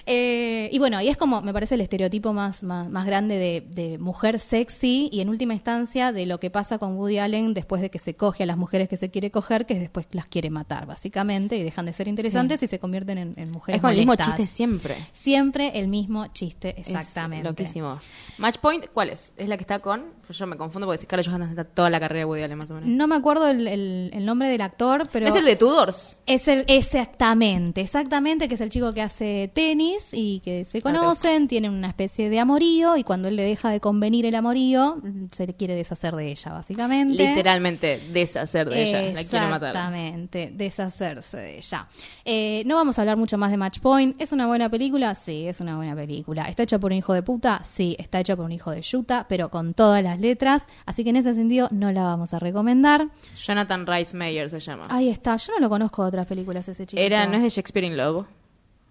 Eh, y bueno, y es como, me parece el estereotipo más, más, más grande de, de mujer sexy y en última instancia de lo que pasa con Woody Allen después de que se coge a las mujeres que se quiere coger, que después las quiere matar, básicamente, y dejan de ser interesantes y se convierten en, en mujeres Es con el mismo molestas. chiste siempre. Siempre el mismo chiste, Es exactamente. loquísimo. Match Point, ¿cuál es? ¿Es la que está con? Pues yo me confundo porque Scarlett Johansson está toda la carrera de Woody Allen, más o menos. No me acuerdo el, el- el nombre del actor, pero... ¿Es el de Tudors? Es el, exactamente, exactamente, que es el chico que hace tenis y que se conocen, tienen una especie de amorío y cuando él le deja de convenir el amorío, se le quiere deshacer de ella, básicamente. Literalmente deshacer de ella. La quiere matar. Exactamente, deshacerse de ella. Eh, no vamos a hablar mucho más de Match Point. ¿Es una buena película? Sí, es una buena película. ¿Está hecha por un hijo de puta? Sí, está hecha por un hijo de yuta, pero con todas las letras. Así que en ese sentido no la vamos a recomendar. Jonathan Rice Meyer se llama. Ahí está, yo no lo conozco de otras películas ese chico. Era, ¿no es de Shakespeare in Love?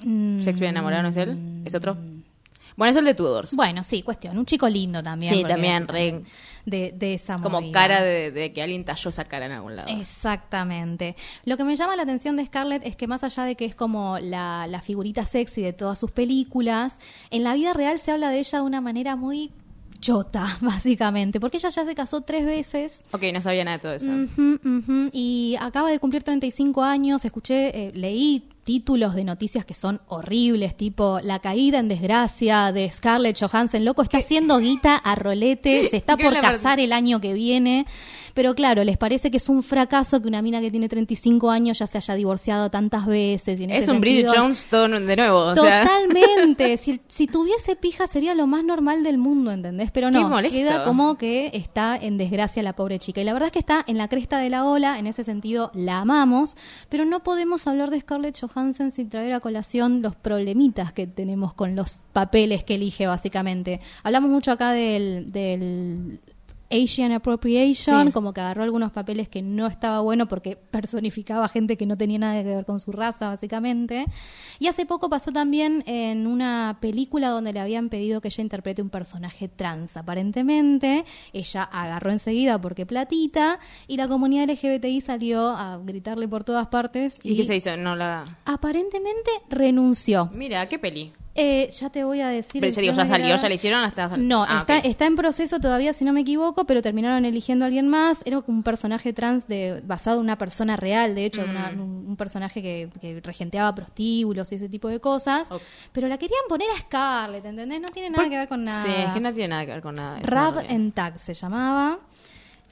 Mm, Shakespeare enamorado, ¿no es él? ¿Es otro? Bueno, es el de Tudors. Bueno, sí, cuestión. Un chico lindo también. Sí, también, re- De, de esa Como movida. cara de, de que alguien talló esa cara en algún lado. Exactamente. Lo que me llama la atención de Scarlett es que más allá de que es como la, la figurita sexy de todas sus películas, en la vida real se habla de ella de una manera muy chota, <laughs> básicamente, porque ella ya se casó tres veces. Ok, no sabía nada de todo eso. Y acaba de cumplir 35 años. Escuché, eh, leí títulos de noticias que son horribles, tipo La caída en desgracia de Scarlett Johansson. Loco, está haciendo guita a rolete, se está <laughs> ¿Qué por casar el año que viene. Pero claro, les parece que es un fracaso que una mina que tiene 35 años ya se haya divorciado tantas veces. y en Es ese un Bridget Jones de nuevo. O sea, Totalmente. <laughs> si, si tuviese pija sería lo más normal del mundo, ¿entendés? Pero no, queda como que está en desgracia la pobre chica. Y la verdad es que está en la cresta de la ola, en ese sentido la amamos, pero no podemos hablar de Scarlett Johansson sin traer a colación los problemitas que tenemos con los papeles que elige, básicamente. Hablamos mucho acá del... del Asian Appropriation, Sí. como que agarró algunos papeles que no estaba bueno porque personificaba gente que no tenía nada que ver con su raza, básicamente. Y hace poco pasó también en una película donde le habían pedido que ella interprete un personaje trans, aparentemente. Ella agarró enseguida porque platita y la comunidad LGBTI salió a gritarle por todas partes. ¿Y qué se hizo? No la... Aparentemente renunció. Mira, qué peli. Eh, ya te voy a decir. Pero el ya salió, ya la hicieron hasta. No, Ah, está, está en proceso todavía, si no me equivoco, pero terminaron eligiendo a alguien más. Era un personaje trans de, basado en una persona real, de hecho, una- Mm. un, un personaje que, que regenteaba prostíbulos y ese tipo de cosas. Pero la querían poner a Scarlett, ¿entendés? No tiene nada Por- que ver con nada. Sí, es que no tiene nada que ver con nada. Rab and Tag se llamaba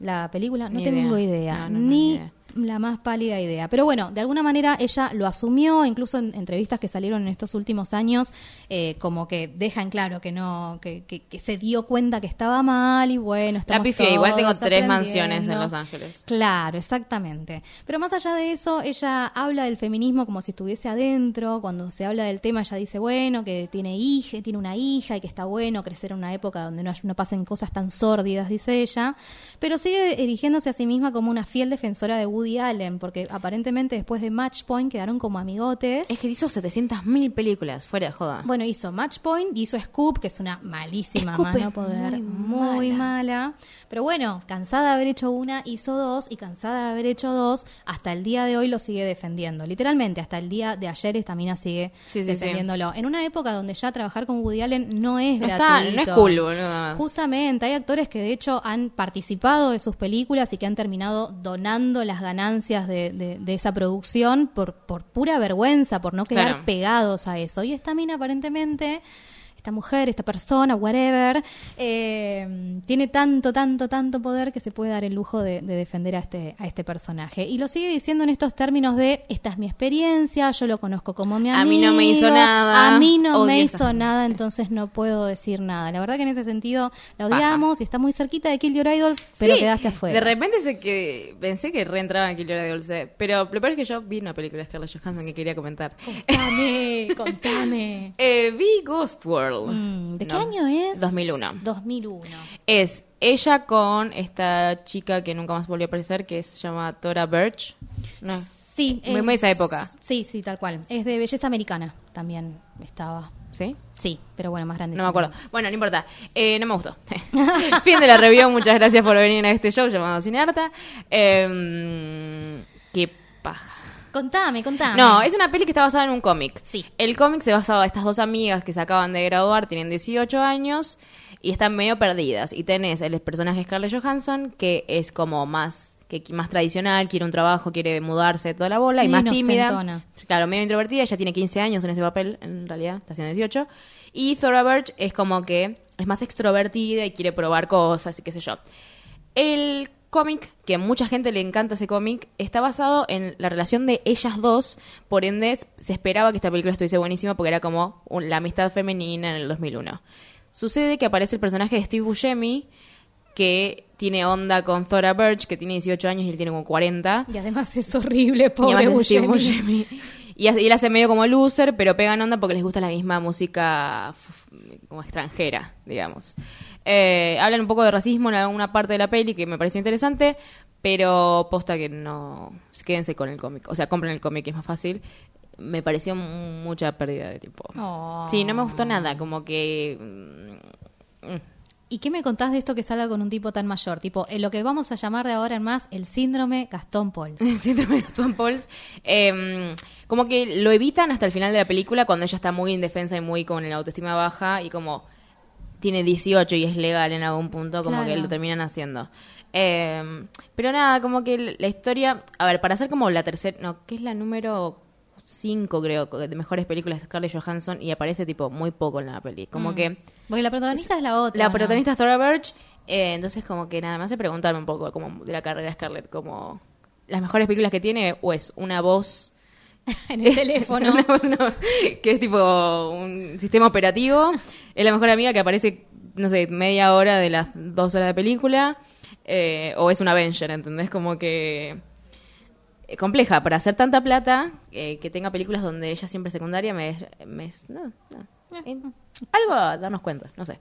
la película. No Ni tengo idea. idea, No, no, ni ni idea. La más pálida idea. Pero bueno, de alguna manera ella lo asumió, incluso en entrevistas que salieron en estos últimos años, eh, como que deja en claro que no, que, que- que se dio cuenta que estaba mal y bueno, La estamos pifié, igual tengo tres mansiones en Los Ángeles. Claro, exactamente. Pero más allá de eso, ella habla del feminismo como si estuviese adentro. Cuando se habla del tema, ella dice, bueno, que tiene hija, tiene una hija y que está bueno crecer en una época donde no, no pasen cosas tan sórdidas, dice ella. Pero sigue erigiéndose a sí misma como una fiel defensora de Woody Allen, porque aparentemente después de Match Point quedaron como amigotes. Es que hizo 700.000 películas, fuera de joda. Bueno, hizo Match Point y hizo Scoop, que es una malísima Scoop más no es poder, muy muy mala. Pero bueno, cansada de haber hecho una, hizo dos y cansada de haber hecho dos, hasta el día de hoy lo sigue defendiendo. Literalmente, hasta el día de ayer esta mina sigue Sí, sí, sí. defendiéndolo. En una época donde ya trabajar con Woody Allen no es No está- gratuito. no es cool, nada más. Justamente, hay actores que de hecho han participado de sus películas y que han terminado donando las ganancias de, de- de esa producción por, por pura vergüenza, por no quedar Claro. pegados a eso. Y esta mina aparentemente, esta mujer, esta persona, whatever, eh, tiene tanto, tanto, tanto poder que se puede dar el lujo de, de defender a este, a este personaje. Y lo sigue diciendo en estos términos de, esta es mi experiencia, yo lo conozco como mi amigo. A mí no me hizo nada. A mí no me hizo gente. nada, entonces no puedo decir nada. La verdad que en ese sentido la odiamos y está muy cerquita de Kill Your Idols, pero Sí, quedaste afuera. De repente sé que pensé que reentraba en Killer de Dulce. Pero lo peor es que yo vi una película de Scarlett Johansson que quería comentar. Contame, contame. <laughs> Eh, vi Ghost World. Mm, ¿De qué No, año es? 2001. 2001. Es ella con esta chica que nunca más volvió a aparecer, que se llama Tora Birch. No. Sí. Es- muy esa época. Sí, sí, tal cual. Es de belleza americana también estaba. ¿Sí? Sí, pero bueno, más grande. No me acuerdo. Bueno, no importa. Eh, no me gustó. <laughs> fin de la review. Muchas gracias por venir a este show llamado Cinearta. Eh, qué paja. Contame, contame. No, es una peli que está basada en un cómic. Sí. El cómic se basaba en estas dos amigas que se acaban de graduar, tienen 18 años y están medio perdidas. Y tenés el personaje Scarlett Johansson, que es como más que más tradicional, quiere un trabajo, quiere mudarse, toda la bola, y más tímida. Claro, medio introvertida, ella tiene 15 años en ese papel, en realidad, está haciendo 18. Y Thora Birch es como que es más extrovertida y quiere probar cosas y qué sé yo. El cómic, que a mucha gente le encanta ese cómic, está basado en la relación de ellas dos, por ende se esperaba que esta película estuviese buenísima porque era como un- la amistad femenina en el 2001. Sucede que aparece el personaje de Steve Buscemi, que tiene onda con Thora Birch, que tiene 18 años y él tiene como 40. Y además es horrible, Y pobre además es Steve Buscemi. Y, hace- y él hace medio como loser, pero pegan onda porque les gusta la misma música f- como extranjera, digamos. Eh, hablan un poco de racismo en alguna parte de la peli que me pareció interesante, pero posta que no... Quédense con el cómic. O sea, compren el cómic, que es más fácil. Me pareció m- mucha pérdida de tiempo. Oh. Sí, no me gustó nada, como que... mm, mm. ¿Y qué me contás de esto que salga con un tipo tan mayor? Tipo, en lo que vamos a llamar de ahora en más el síndrome Gastón Pauls. <laughs> El síndrome Gastón Pauls. eh, como que lo evitan hasta el final de la película cuando ella está muy indefensa y muy con la autoestima baja y como tiene 18 y es legal en algún punto, como Claro. que lo terminan haciendo. Eh, pero nada, como que la historia, a ver, para hacer como la tercera, no, que es la número 5 creo, de mejores películas de Scarlett Johansson y aparece tipo muy poco en la peli. Como Mm. que Porque la protagonista es la otra. la ¿no? protagonista es Thora Birch, eh, entonces como que nada, me hace preguntarme un poco como de la carrera de Scarlett, como las mejores películas que tiene o es una voz <laughs> en el teléfono. <laughs> una voz, no, que es tipo un sistema operativo, es la mejor amiga que aparece, no sé, media hora de las dos horas de película, eh, o es un Avenger, ¿entendés? Como que compleja para hacer tanta plata eh, que tenga películas donde ella siempre es secundaria me, me es- no, no. En- algo a darnos cuenta no sé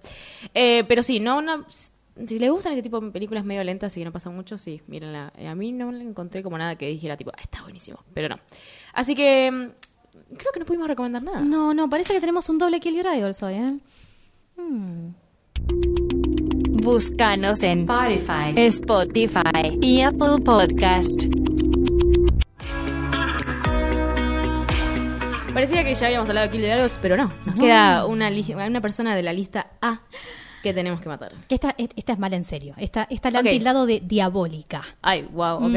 Eh, pero sí no una si les gustan este tipo de películas medio lentas y que no pasa mucho sí mírenla Eh, a mí no le encontré como nada que dijera tipo "Ah, está buenísimo pero no así que mm, creo que no pudimos recomendar nada No, no, parece que tenemos un doble Kill Your Idols hoy, ¿eh? Mm. Búscanos en Spotify, Spotify y Apple Podcast. Parecía que ya habíamos hablado de Kill the pero no. Nos queda una, una persona de la lista A que tenemos que matar. Que esta, esta es mala en serio. Esta, esta la han Ok. tildado de diabólica. Ay, wow, ok.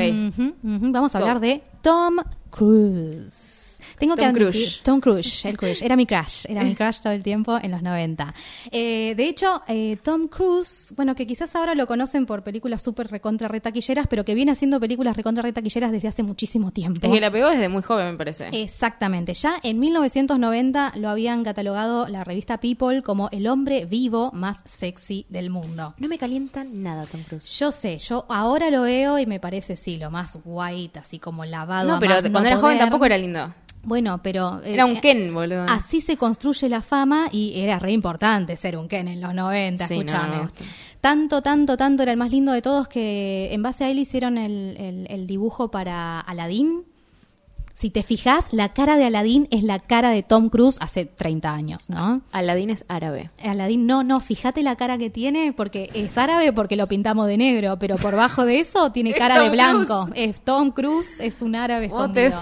Vamos a Go. hablar de Tom Cruise. Tengo que Tom admitir- Cruise. Tom Cruise, el Cruise. Era mi crush. Era mi crush todo el tiempo en los 90. Eh, de hecho, eh, Tom Cruise, bueno, que quizás ahora lo conocen por películas súper recontra retaquilleras, pero que viene haciendo películas recontra retaquilleras desde hace muchísimo tiempo. Es que la pegó desde muy joven, me parece. Exactamente. Ya en 1990 lo habían catalogado la revista People como el hombre vivo más sexy del mundo. No me calienta nada Tom Cruise. Yo sé, yo ahora lo veo y me parece sí, lo más white, así como lavado. No, a pero más cuando no era joven tampoco era lindo. Bueno, pero. eh, Era un eh, Ken, boludo. Así se construye la fama y era re importante ser un Ken en los 90, Sí, no, escúchame. no me gusta. tanto, tanto, tanto era el más lindo de todos que en base a él hicieron el, el- el dibujo para Aladdin. Si te fijas, la cara de Aladdin es la cara de Tom Cruise hace 30 años, ¿no? Aladdin es árabe. Aladdin, no, no, fíjate la cara que tiene, porque es árabe porque lo pintamos de negro, pero por bajo de eso tiene cara de blanco. Cruise. Es Tom Cruise, es un árabe escondido.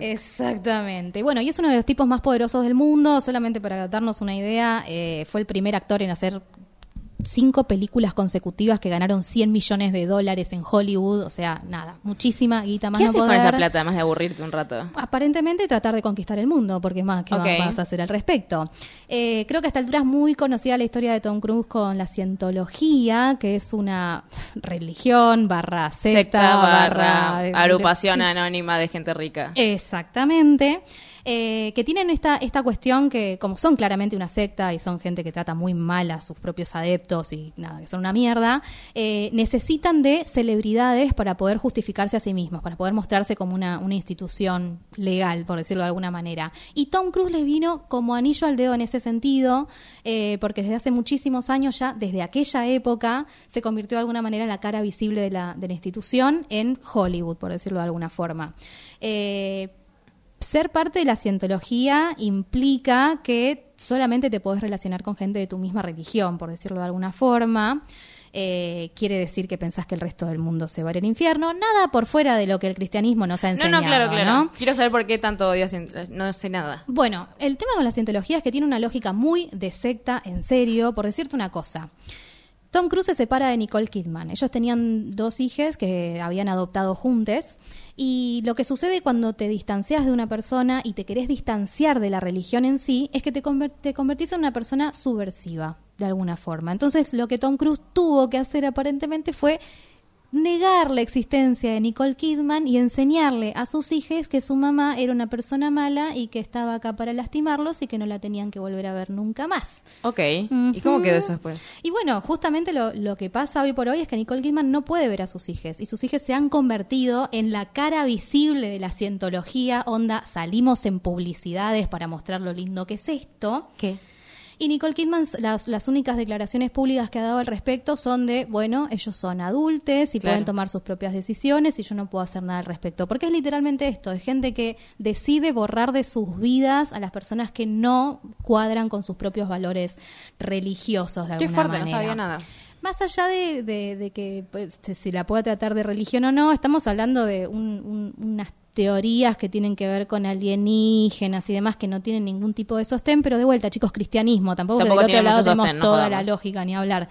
Exactamente. Bueno, y es uno de los tipos más poderosos del mundo, solamente para darnos una idea, eh, fue el primer actor en hacer cinco películas consecutivas que ganaron 100 millones de dólares en Hollywood, o sea, nada, muchísima guita más ¿Qué no haces con esa plata, además de aburrirte un rato? Aparentemente tratar de conquistar el mundo, porque más, ¿qué más vas a hacer al respecto? Eh, creo que a esta altura es muy conocida la historia de Tom Cruise con la cientología, que es una religión barra secta, Secta barra barra- agrupación anónima de gente rica. Exactamente. Eh, que tienen esta, esta cuestión que, como son claramente una secta y son gente que trata muy mal a sus propios adeptos y nada, que son una mierda, eh, necesitan de celebridades para poder justificarse a sí mismos, para poder mostrarse como una, una institución legal, por decirlo de alguna manera. Y Tom Cruise le vino como anillo al dedo en ese sentido, eh, porque desde hace muchísimos años ya, desde aquella época, se convirtió de alguna manera en la cara visible de la, de la institución en Hollywood, por decirlo de alguna forma. Ser parte de la cientología implica que solamente te podés relacionar con gente de tu misma religión, por decirlo de alguna forma. Eh, quiere decir que pensás que el resto del mundo se va a ir al infierno. Nada por fuera de lo que el cristianismo nos ha No, enseñado. no, claro, claro. ¿no? Quiero saber por qué tanto odio No sé nada. Bueno, el tema con la cientología es que tiene una lógica muy de secta, en serio. Por decirte una cosa. Tom Cruise se separa de Nicole Kidman. Ellos tenían dos hijas que habían adoptado juntos. Y lo que sucede cuando te distancias de una persona y te querés distanciar de la religión en sí es que te, te convertís en una persona subversiva, de alguna forma. Entonces, lo que Tom Cruise tuvo que hacer aparentemente fue negar la existencia de Nicole Kidman y enseñarle a sus hijos que su mamá era una persona mala y que estaba acá para lastimarlos y que no la tenían que volver a ver nunca más. Ok. ¿Y cómo quedó eso después? Y bueno, justamente lo, lo que pasa hoy por hoy es que Nicole Kidman no puede ver a sus hijos y sus hijos se han convertido en la cara visible de la cientología, onda, salimos en publicidades para mostrar lo lindo que es esto. ¿Qué? Y Nicole Kidman, las, las únicas declaraciones públicas que ha dado al respecto son de, bueno, ellos son adultos y Claro. pueden tomar sus propias decisiones y yo no puedo hacer nada al respecto. Porque es literalmente esto, es gente que decide borrar de sus vidas a las personas que no cuadran con sus propios valores religiosos de Qué alguna fuerte, no manera. sabía nada. Más allá de, de- de que pues, se- si la puede tratar de religión o no, estamos hablando de un- un- unas teorías que tienen que ver con alienígenas y demás que no tienen ningún tipo de sostén, pero de vuelta, chicos, cristianismo, tampoco, que Tampoco del tiene otro lado tenemos no toda la lógica ni hablar.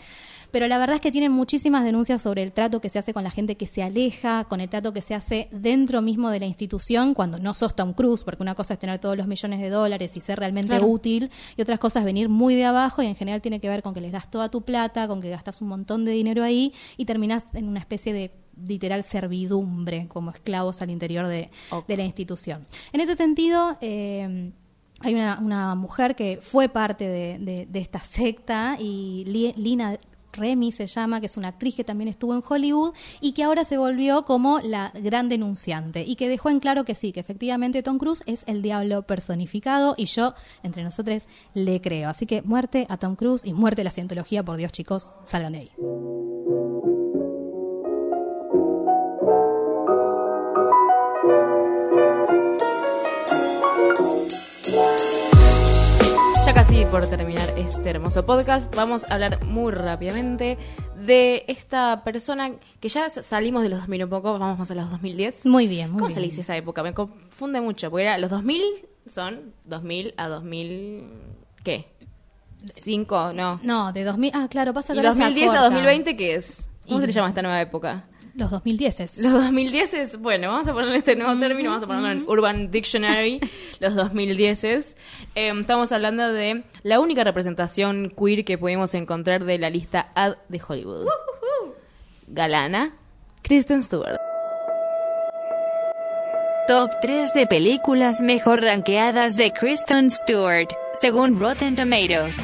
Pero la verdad es que tienen muchísimas denuncias sobre el trato que se hace con la gente que se aleja, con el trato que se hace dentro mismo de la institución cuando no sos Tom Cruise, porque una cosa es tener todos los millones de dólares y ser realmente Claro. útil, y otras cosas es venir muy de abajo y en general tiene que ver con que les das toda tu plata, con que gastas un montón de dinero ahí y terminas en una especie de literal servidumbre como esclavos al interior de, la institución. En ese sentido, eh, hay una, una mujer que fue parte de, de- de esta secta y Li- Lina Remy se llama, que es una actriz que también estuvo en Hollywood y que ahora se volvió como la gran denunciante y que dejó en claro que sí, que efectivamente Tom Cruise es el diablo personificado y yo, entre nosotros, le creo. Así que muerte a Tom Cruise y muerte a la cientología, por Dios chicos, salgan de ahí. Por terminar este hermoso podcast, vamos a hablar muy rápidamente de esta persona que ya salimos de los 2000 un poco, vamos a los 2010. Muy bien, muy ¿Cómo bien. se le dice esa época? Me confunde mucho, porque era los 2000 son 2000 a 2000... ¿Qué? ¿Cinco? No. No, de 2000. Ah, claro, pasa ¿Y que ahora se 2010 a acorta. 2020 qué es? ¿Cómo Y- se le llama esta nueva época? Los 2010 Los 2010 es, bueno, vamos a poner este nuevo término, vamos a ponerlo en Urban Dictionary, <laughs> los 2010 es. estamos hablando de la única representación queer que pudimos encontrar de la lista ad de Hollywood. Galana, Kristen Stewart. Top 3 de películas mejor rankeadas de Kristen Stewart, según Rotten Tomatoes.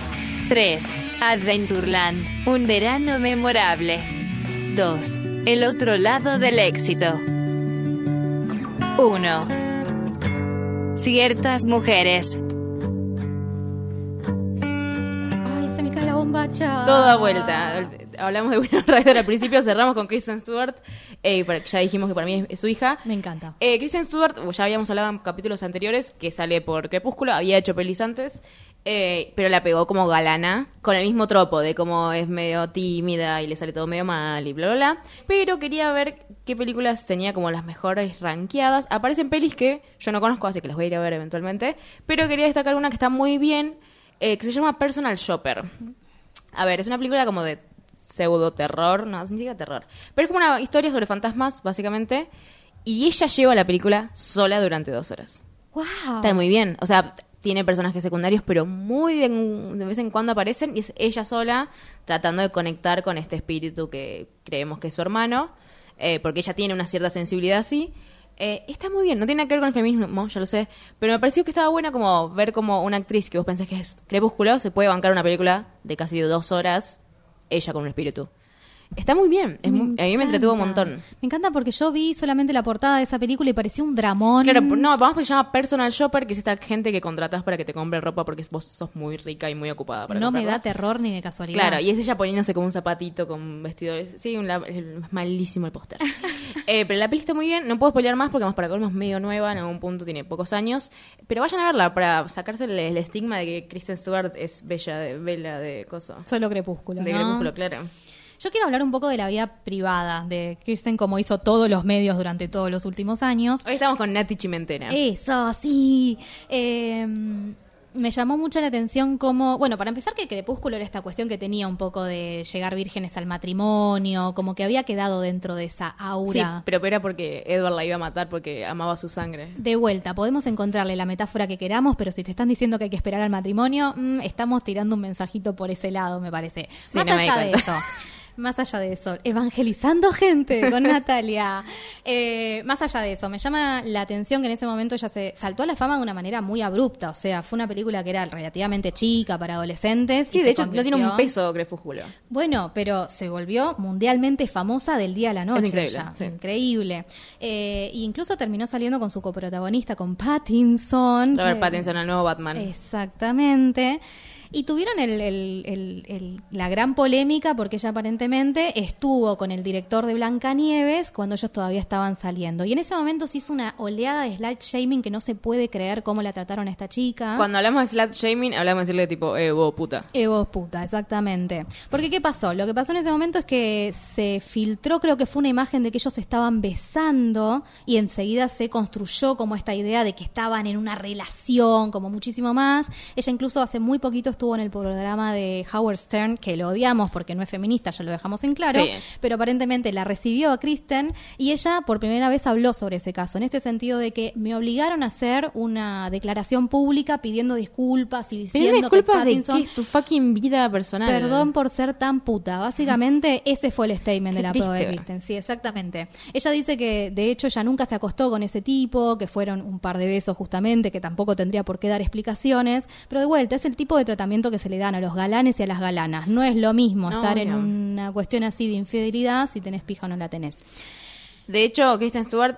3. Adventureland, un verano memorable. 2. El otro lado del éxito. 1. Ciertas mujeres. Ay, se me cae la bombacha. Toda vuelta. Hablamos de Winona Ryder al principio, cerramos con Kristen Stewart. eh, ya dijimos que para mí es su hija. Me encanta. Eh, Kristen Stewart, ya habíamos hablado en capítulos anteriores, que sale por Crepúsculo, había hecho pelis antes, eh, pero la pegó como galana, con el mismo tropo de cómo es medio tímida y le sale todo medio mal y bla, bla, bla. Pero quería ver qué películas tenía como las mejores rankeadas. Aparecen pelis que yo no conozco, así que las voy a ir a ver eventualmente, pero quería destacar una que está muy bien, eh, que se llama Personal Shopper. A ver, es una película como de pseudo terror, no, ni siquiera terror. Pero es como una historia sobre fantasmas, básicamente. Y ella lleva la película sola durante dos horas. Wow. Está muy bien. O sea, tiene personajes secundarios, pero muy de, de vez en cuando aparecen. Y es ella sola tratando de conectar con este espíritu que creemos que es su hermano. eh, porque ella tiene una cierta sensibilidad así. Eh, está muy bien, no tiene nada que ver con el feminismo, ya lo sé. Pero me pareció que estaba buena como ver como una actriz que vos pensás que es crepúsculo se puede bancar una película de casi dos horas, ella con un espíritu. Está muy bien, es muy- a mí me entretuvo un montón. Me encanta porque yo vi solamente la portada de esa película y parecía un dramón. Claro, no, vamos que se llama personal shopper, que es esta gente que contratas para que te compre ropa porque vos sos muy rica y muy ocupada para no me da terror ni de casualidad. Claro, y es ella poniéndose como un zapatito con vestidores. Sí, un, es malísimo el póster. <laughs> Eh, pero la peli está muy bien, no puedo spoilear más porque más para colmo es medio nueva, en algún punto tiene pocos años. Pero vayan a verla para sacarse el, el estigma de que Kristen Stewart es bella de bella de coso. Solo crepúsculo. De ¿no? crepúsculo, claro. Yo quiero hablar un poco de la vida privada de Kirsten, como hizo todos los medios durante todos los últimos años. Hoy estamos con Nati Chimentena. Eso, sí. Eh, me llamó mucho la atención como, bueno, para empezar que Crepúsculo era esta cuestión que tenía un poco de llegar vírgenes al matrimonio, como que había quedado dentro de esa sí, aura. pero era porque Edward la iba a matar porque amaba su sangre. De vuelta, podemos encontrarle la metáfora que queramos, pero si te están diciendo que hay que esperar al matrimonio, mm, estamos tirando un mensajito por ese lado, me parece. Sí, Más no me allá de cuenta. eso. <laughs> Más allá de eso, evangelizando <laughs> gente con Natalia. Eh, más allá de eso, me llama la atención que en ese momento ella se saltó a la fama de una manera muy abrupta. O sea, fue una película que era relativamente chica para adolescentes. Sí, y de hecho no tiene un peso Crepúsculo. bueno, pero se volvió mundialmente famosa del día a la noche. Es increíble, ella. sí. Increíble. Eh, e incluso terminó saliendo con su coprotagonista, con Pattinson. Robert que- Pattinson, el nuevo Batman. Exactamente. Y tuvieron el- el- el- el- la gran polémica porque ella aparentemente estuvo con el director de Blancanieves cuando ellos todavía estaban saliendo. Y en ese momento se hizo una oleada de slut shaming que no se puede creer cómo la trataron a esta chica. Cuando hablamos de slut shaming, hablamos de decirle tipo, eh, vos puta. Evo puta, exactamente. Porque ¿qué pasó? Lo que pasó en ese momento es que se filtró, creo que fue una imagen de que ellos estaban besando y enseguida se construyó como esta idea de que estaban en una relación, como muchísimo más. Ella incluso hace muy poquito estuvo en el programa de Howard Stern, que lo odiamos porque no es feminista, ya lo dejamos en claro, Sí. pero aparentemente la recibió a Kristen y ella por primera vez habló sobre ese caso, en este sentido de que me obligaron a hacer una declaración pública pidiendo disculpas y diciendo que disculpas de Pattinson qué es tu fucking vida personal. Perdón por ser tan puta. Básicamente, ese fue el statement Qué de la pro de. Kristen. Sí, exactamente. Ella dice que, de hecho, ella nunca se acostó con ese tipo, que fueron un par de besos justamente, que tampoco tendría por qué dar explicaciones. Pero de vuelta, es el tipo de tratamiento que se le dan a los galanes y a las galanas. No es lo mismo No, estar en una cuestión así de infidelidad si tenés pija o no la tenés. De hecho, Kristen Stewart,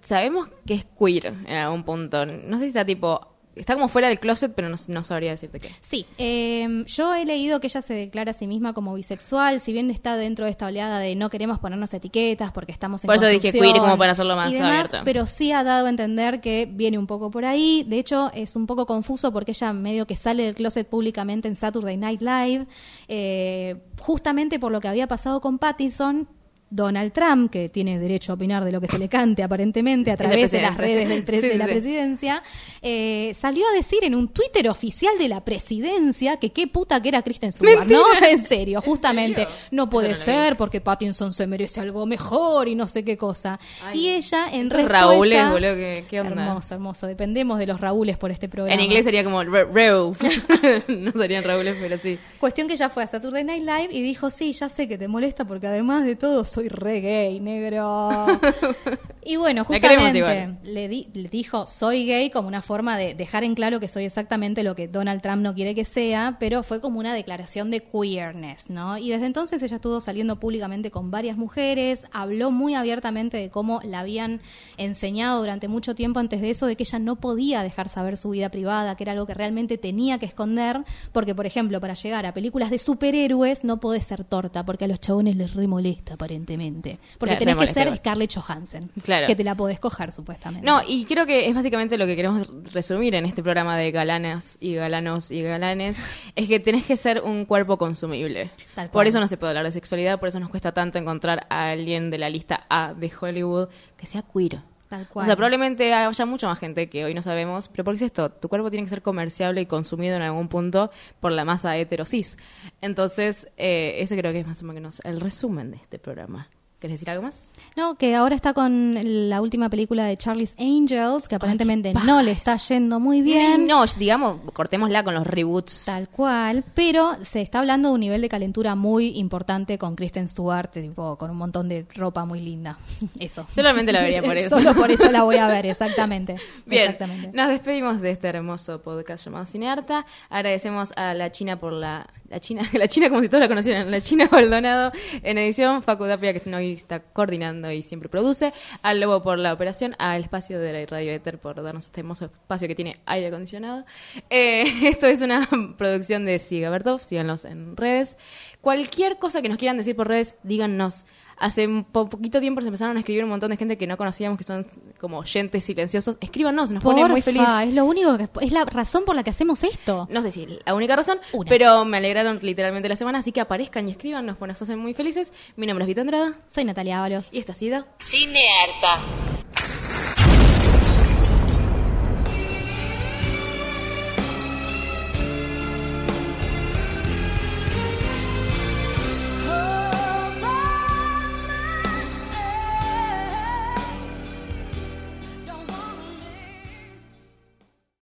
sabemos que es queer en algún punto. No sé si está tipo. Está como fuera del closet, pero no, no sabría decirte qué. Sí, eh, yo he leído que ella se declara a sí misma como bisexual, si bien está dentro de esta oleada de no queremos ponernos etiquetas porque estamos en Por eso dije queer, como para hacerlo más demás, abierto. Pero sí ha dado a entender que viene un poco por ahí. De hecho, es un poco confuso porque ella medio que sale del closet públicamente en Saturday Night Live, eh, justamente por lo que había pasado con Pattinson Donald Trump, que tiene derecho a opinar de lo que se le cante aparentemente a través de las redes del Sí, de la sí. presidencia, eh, salió a decir en un Twitter oficial de la presidencia que qué puta que era Kristen Stewart, ¿no? <laughs> En serio, justamente. serio? No puede no ser porque Pattinson se merece algo mejor y no sé qué cosa. Ay, y ella en respuesta... Raúles, boludo, ¿qué- qué onda? Hermoso, hermoso. Dependemos de los Raúles por este programa. En inglés sería como Ra- Raúls. <laughs> no serían Raúles, pero sí. Cuestión que ella fue a Saturday Night Live y dijo, sí, ya sé que te molesta porque además de todo soy re gay, negro. <laughs> y bueno, justamente le, di- le dijo, soy gay como una forma de dejar en claro que soy exactamente lo que Donald Trump no quiere que sea, pero fue como una declaración de queerness, ¿no? Y desde entonces ella estuvo saliendo públicamente con varias mujeres, habló muy abiertamente de cómo la habían enseñado durante mucho tiempo antes de eso, de que ella no podía dejar saber su vida privada, que era algo que realmente tenía que esconder, porque, por ejemplo, para llegar a películas de superhéroes no podés ser torta, porque a los chabones les re molesta, aparentemente. Porque Le- tenés que ser igual. Scarlett Johansson, Claro. que te la podés coger, supuestamente. No, y creo que es básicamente lo que queremos resumir en este programa de galanas y galanos y galanes, <laughs> es que tenés que ser un cuerpo consumible. Tal Por eso no se puede hablar de sexualidad, por eso nos cuesta tanto encontrar a alguien de la lista A de Hollywood que sea queer. Tal cual. O sea, probablemente haya mucha más gente que hoy no sabemos, pero ¿por qué es esto? Tu cuerpo tiene que ser comerciable y consumido en algún punto por la masa heterosis. Entonces, eh, ese creo que es más o menos el resumen de este programa. ¿Querés decir algo más? No, que ahora está con la última película de Charlie's Angels, que aparentemente no le está yendo muy bien. No, digamos, cortémosla con los reboots. Tal cual, pero se está hablando de un nivel de calentura muy importante con Kristen Stewart, tipo, con un montón de ropa muy linda. <laughs> Eso. Solamente la vería por <laughs> eso. Solo por eso la voy a ver, exactamente. <laughs> Bien, Exactamente. nos despedimos de este hermoso podcast llamado Cinearta. Agradecemos a la China por la... La China, <laughs> la China como si todos la conocieran. La China Baldonado en edición. Facu Tapia que hoy está coordinando y siempre produce. Al Lobo por la operación. Al espacio de la Radio Éter por darnos este hermoso espacio que tiene aire acondicionado. Eh, <laughs> esto es una producción de Siga Bertov. Síganos en redes. Cualquier cosa que nos quieran decir por redes, díganos. Hace un po- poquito tiempo se empezaron a escribir un montón de gente que no conocíamos, que son como oyentes silenciosos. Escríbanos, nos ponen muy feliz. Es lo único que es la razón por la que hacemos esto. No sé si la única razón, Una. pero me alegraron literalmente la semana, así que aparezcan y escriban, nos, nos hacen muy felices. Mi nombre es Vito Andrada Soy Natalia Ábalos. y esta ha sido Cinearta.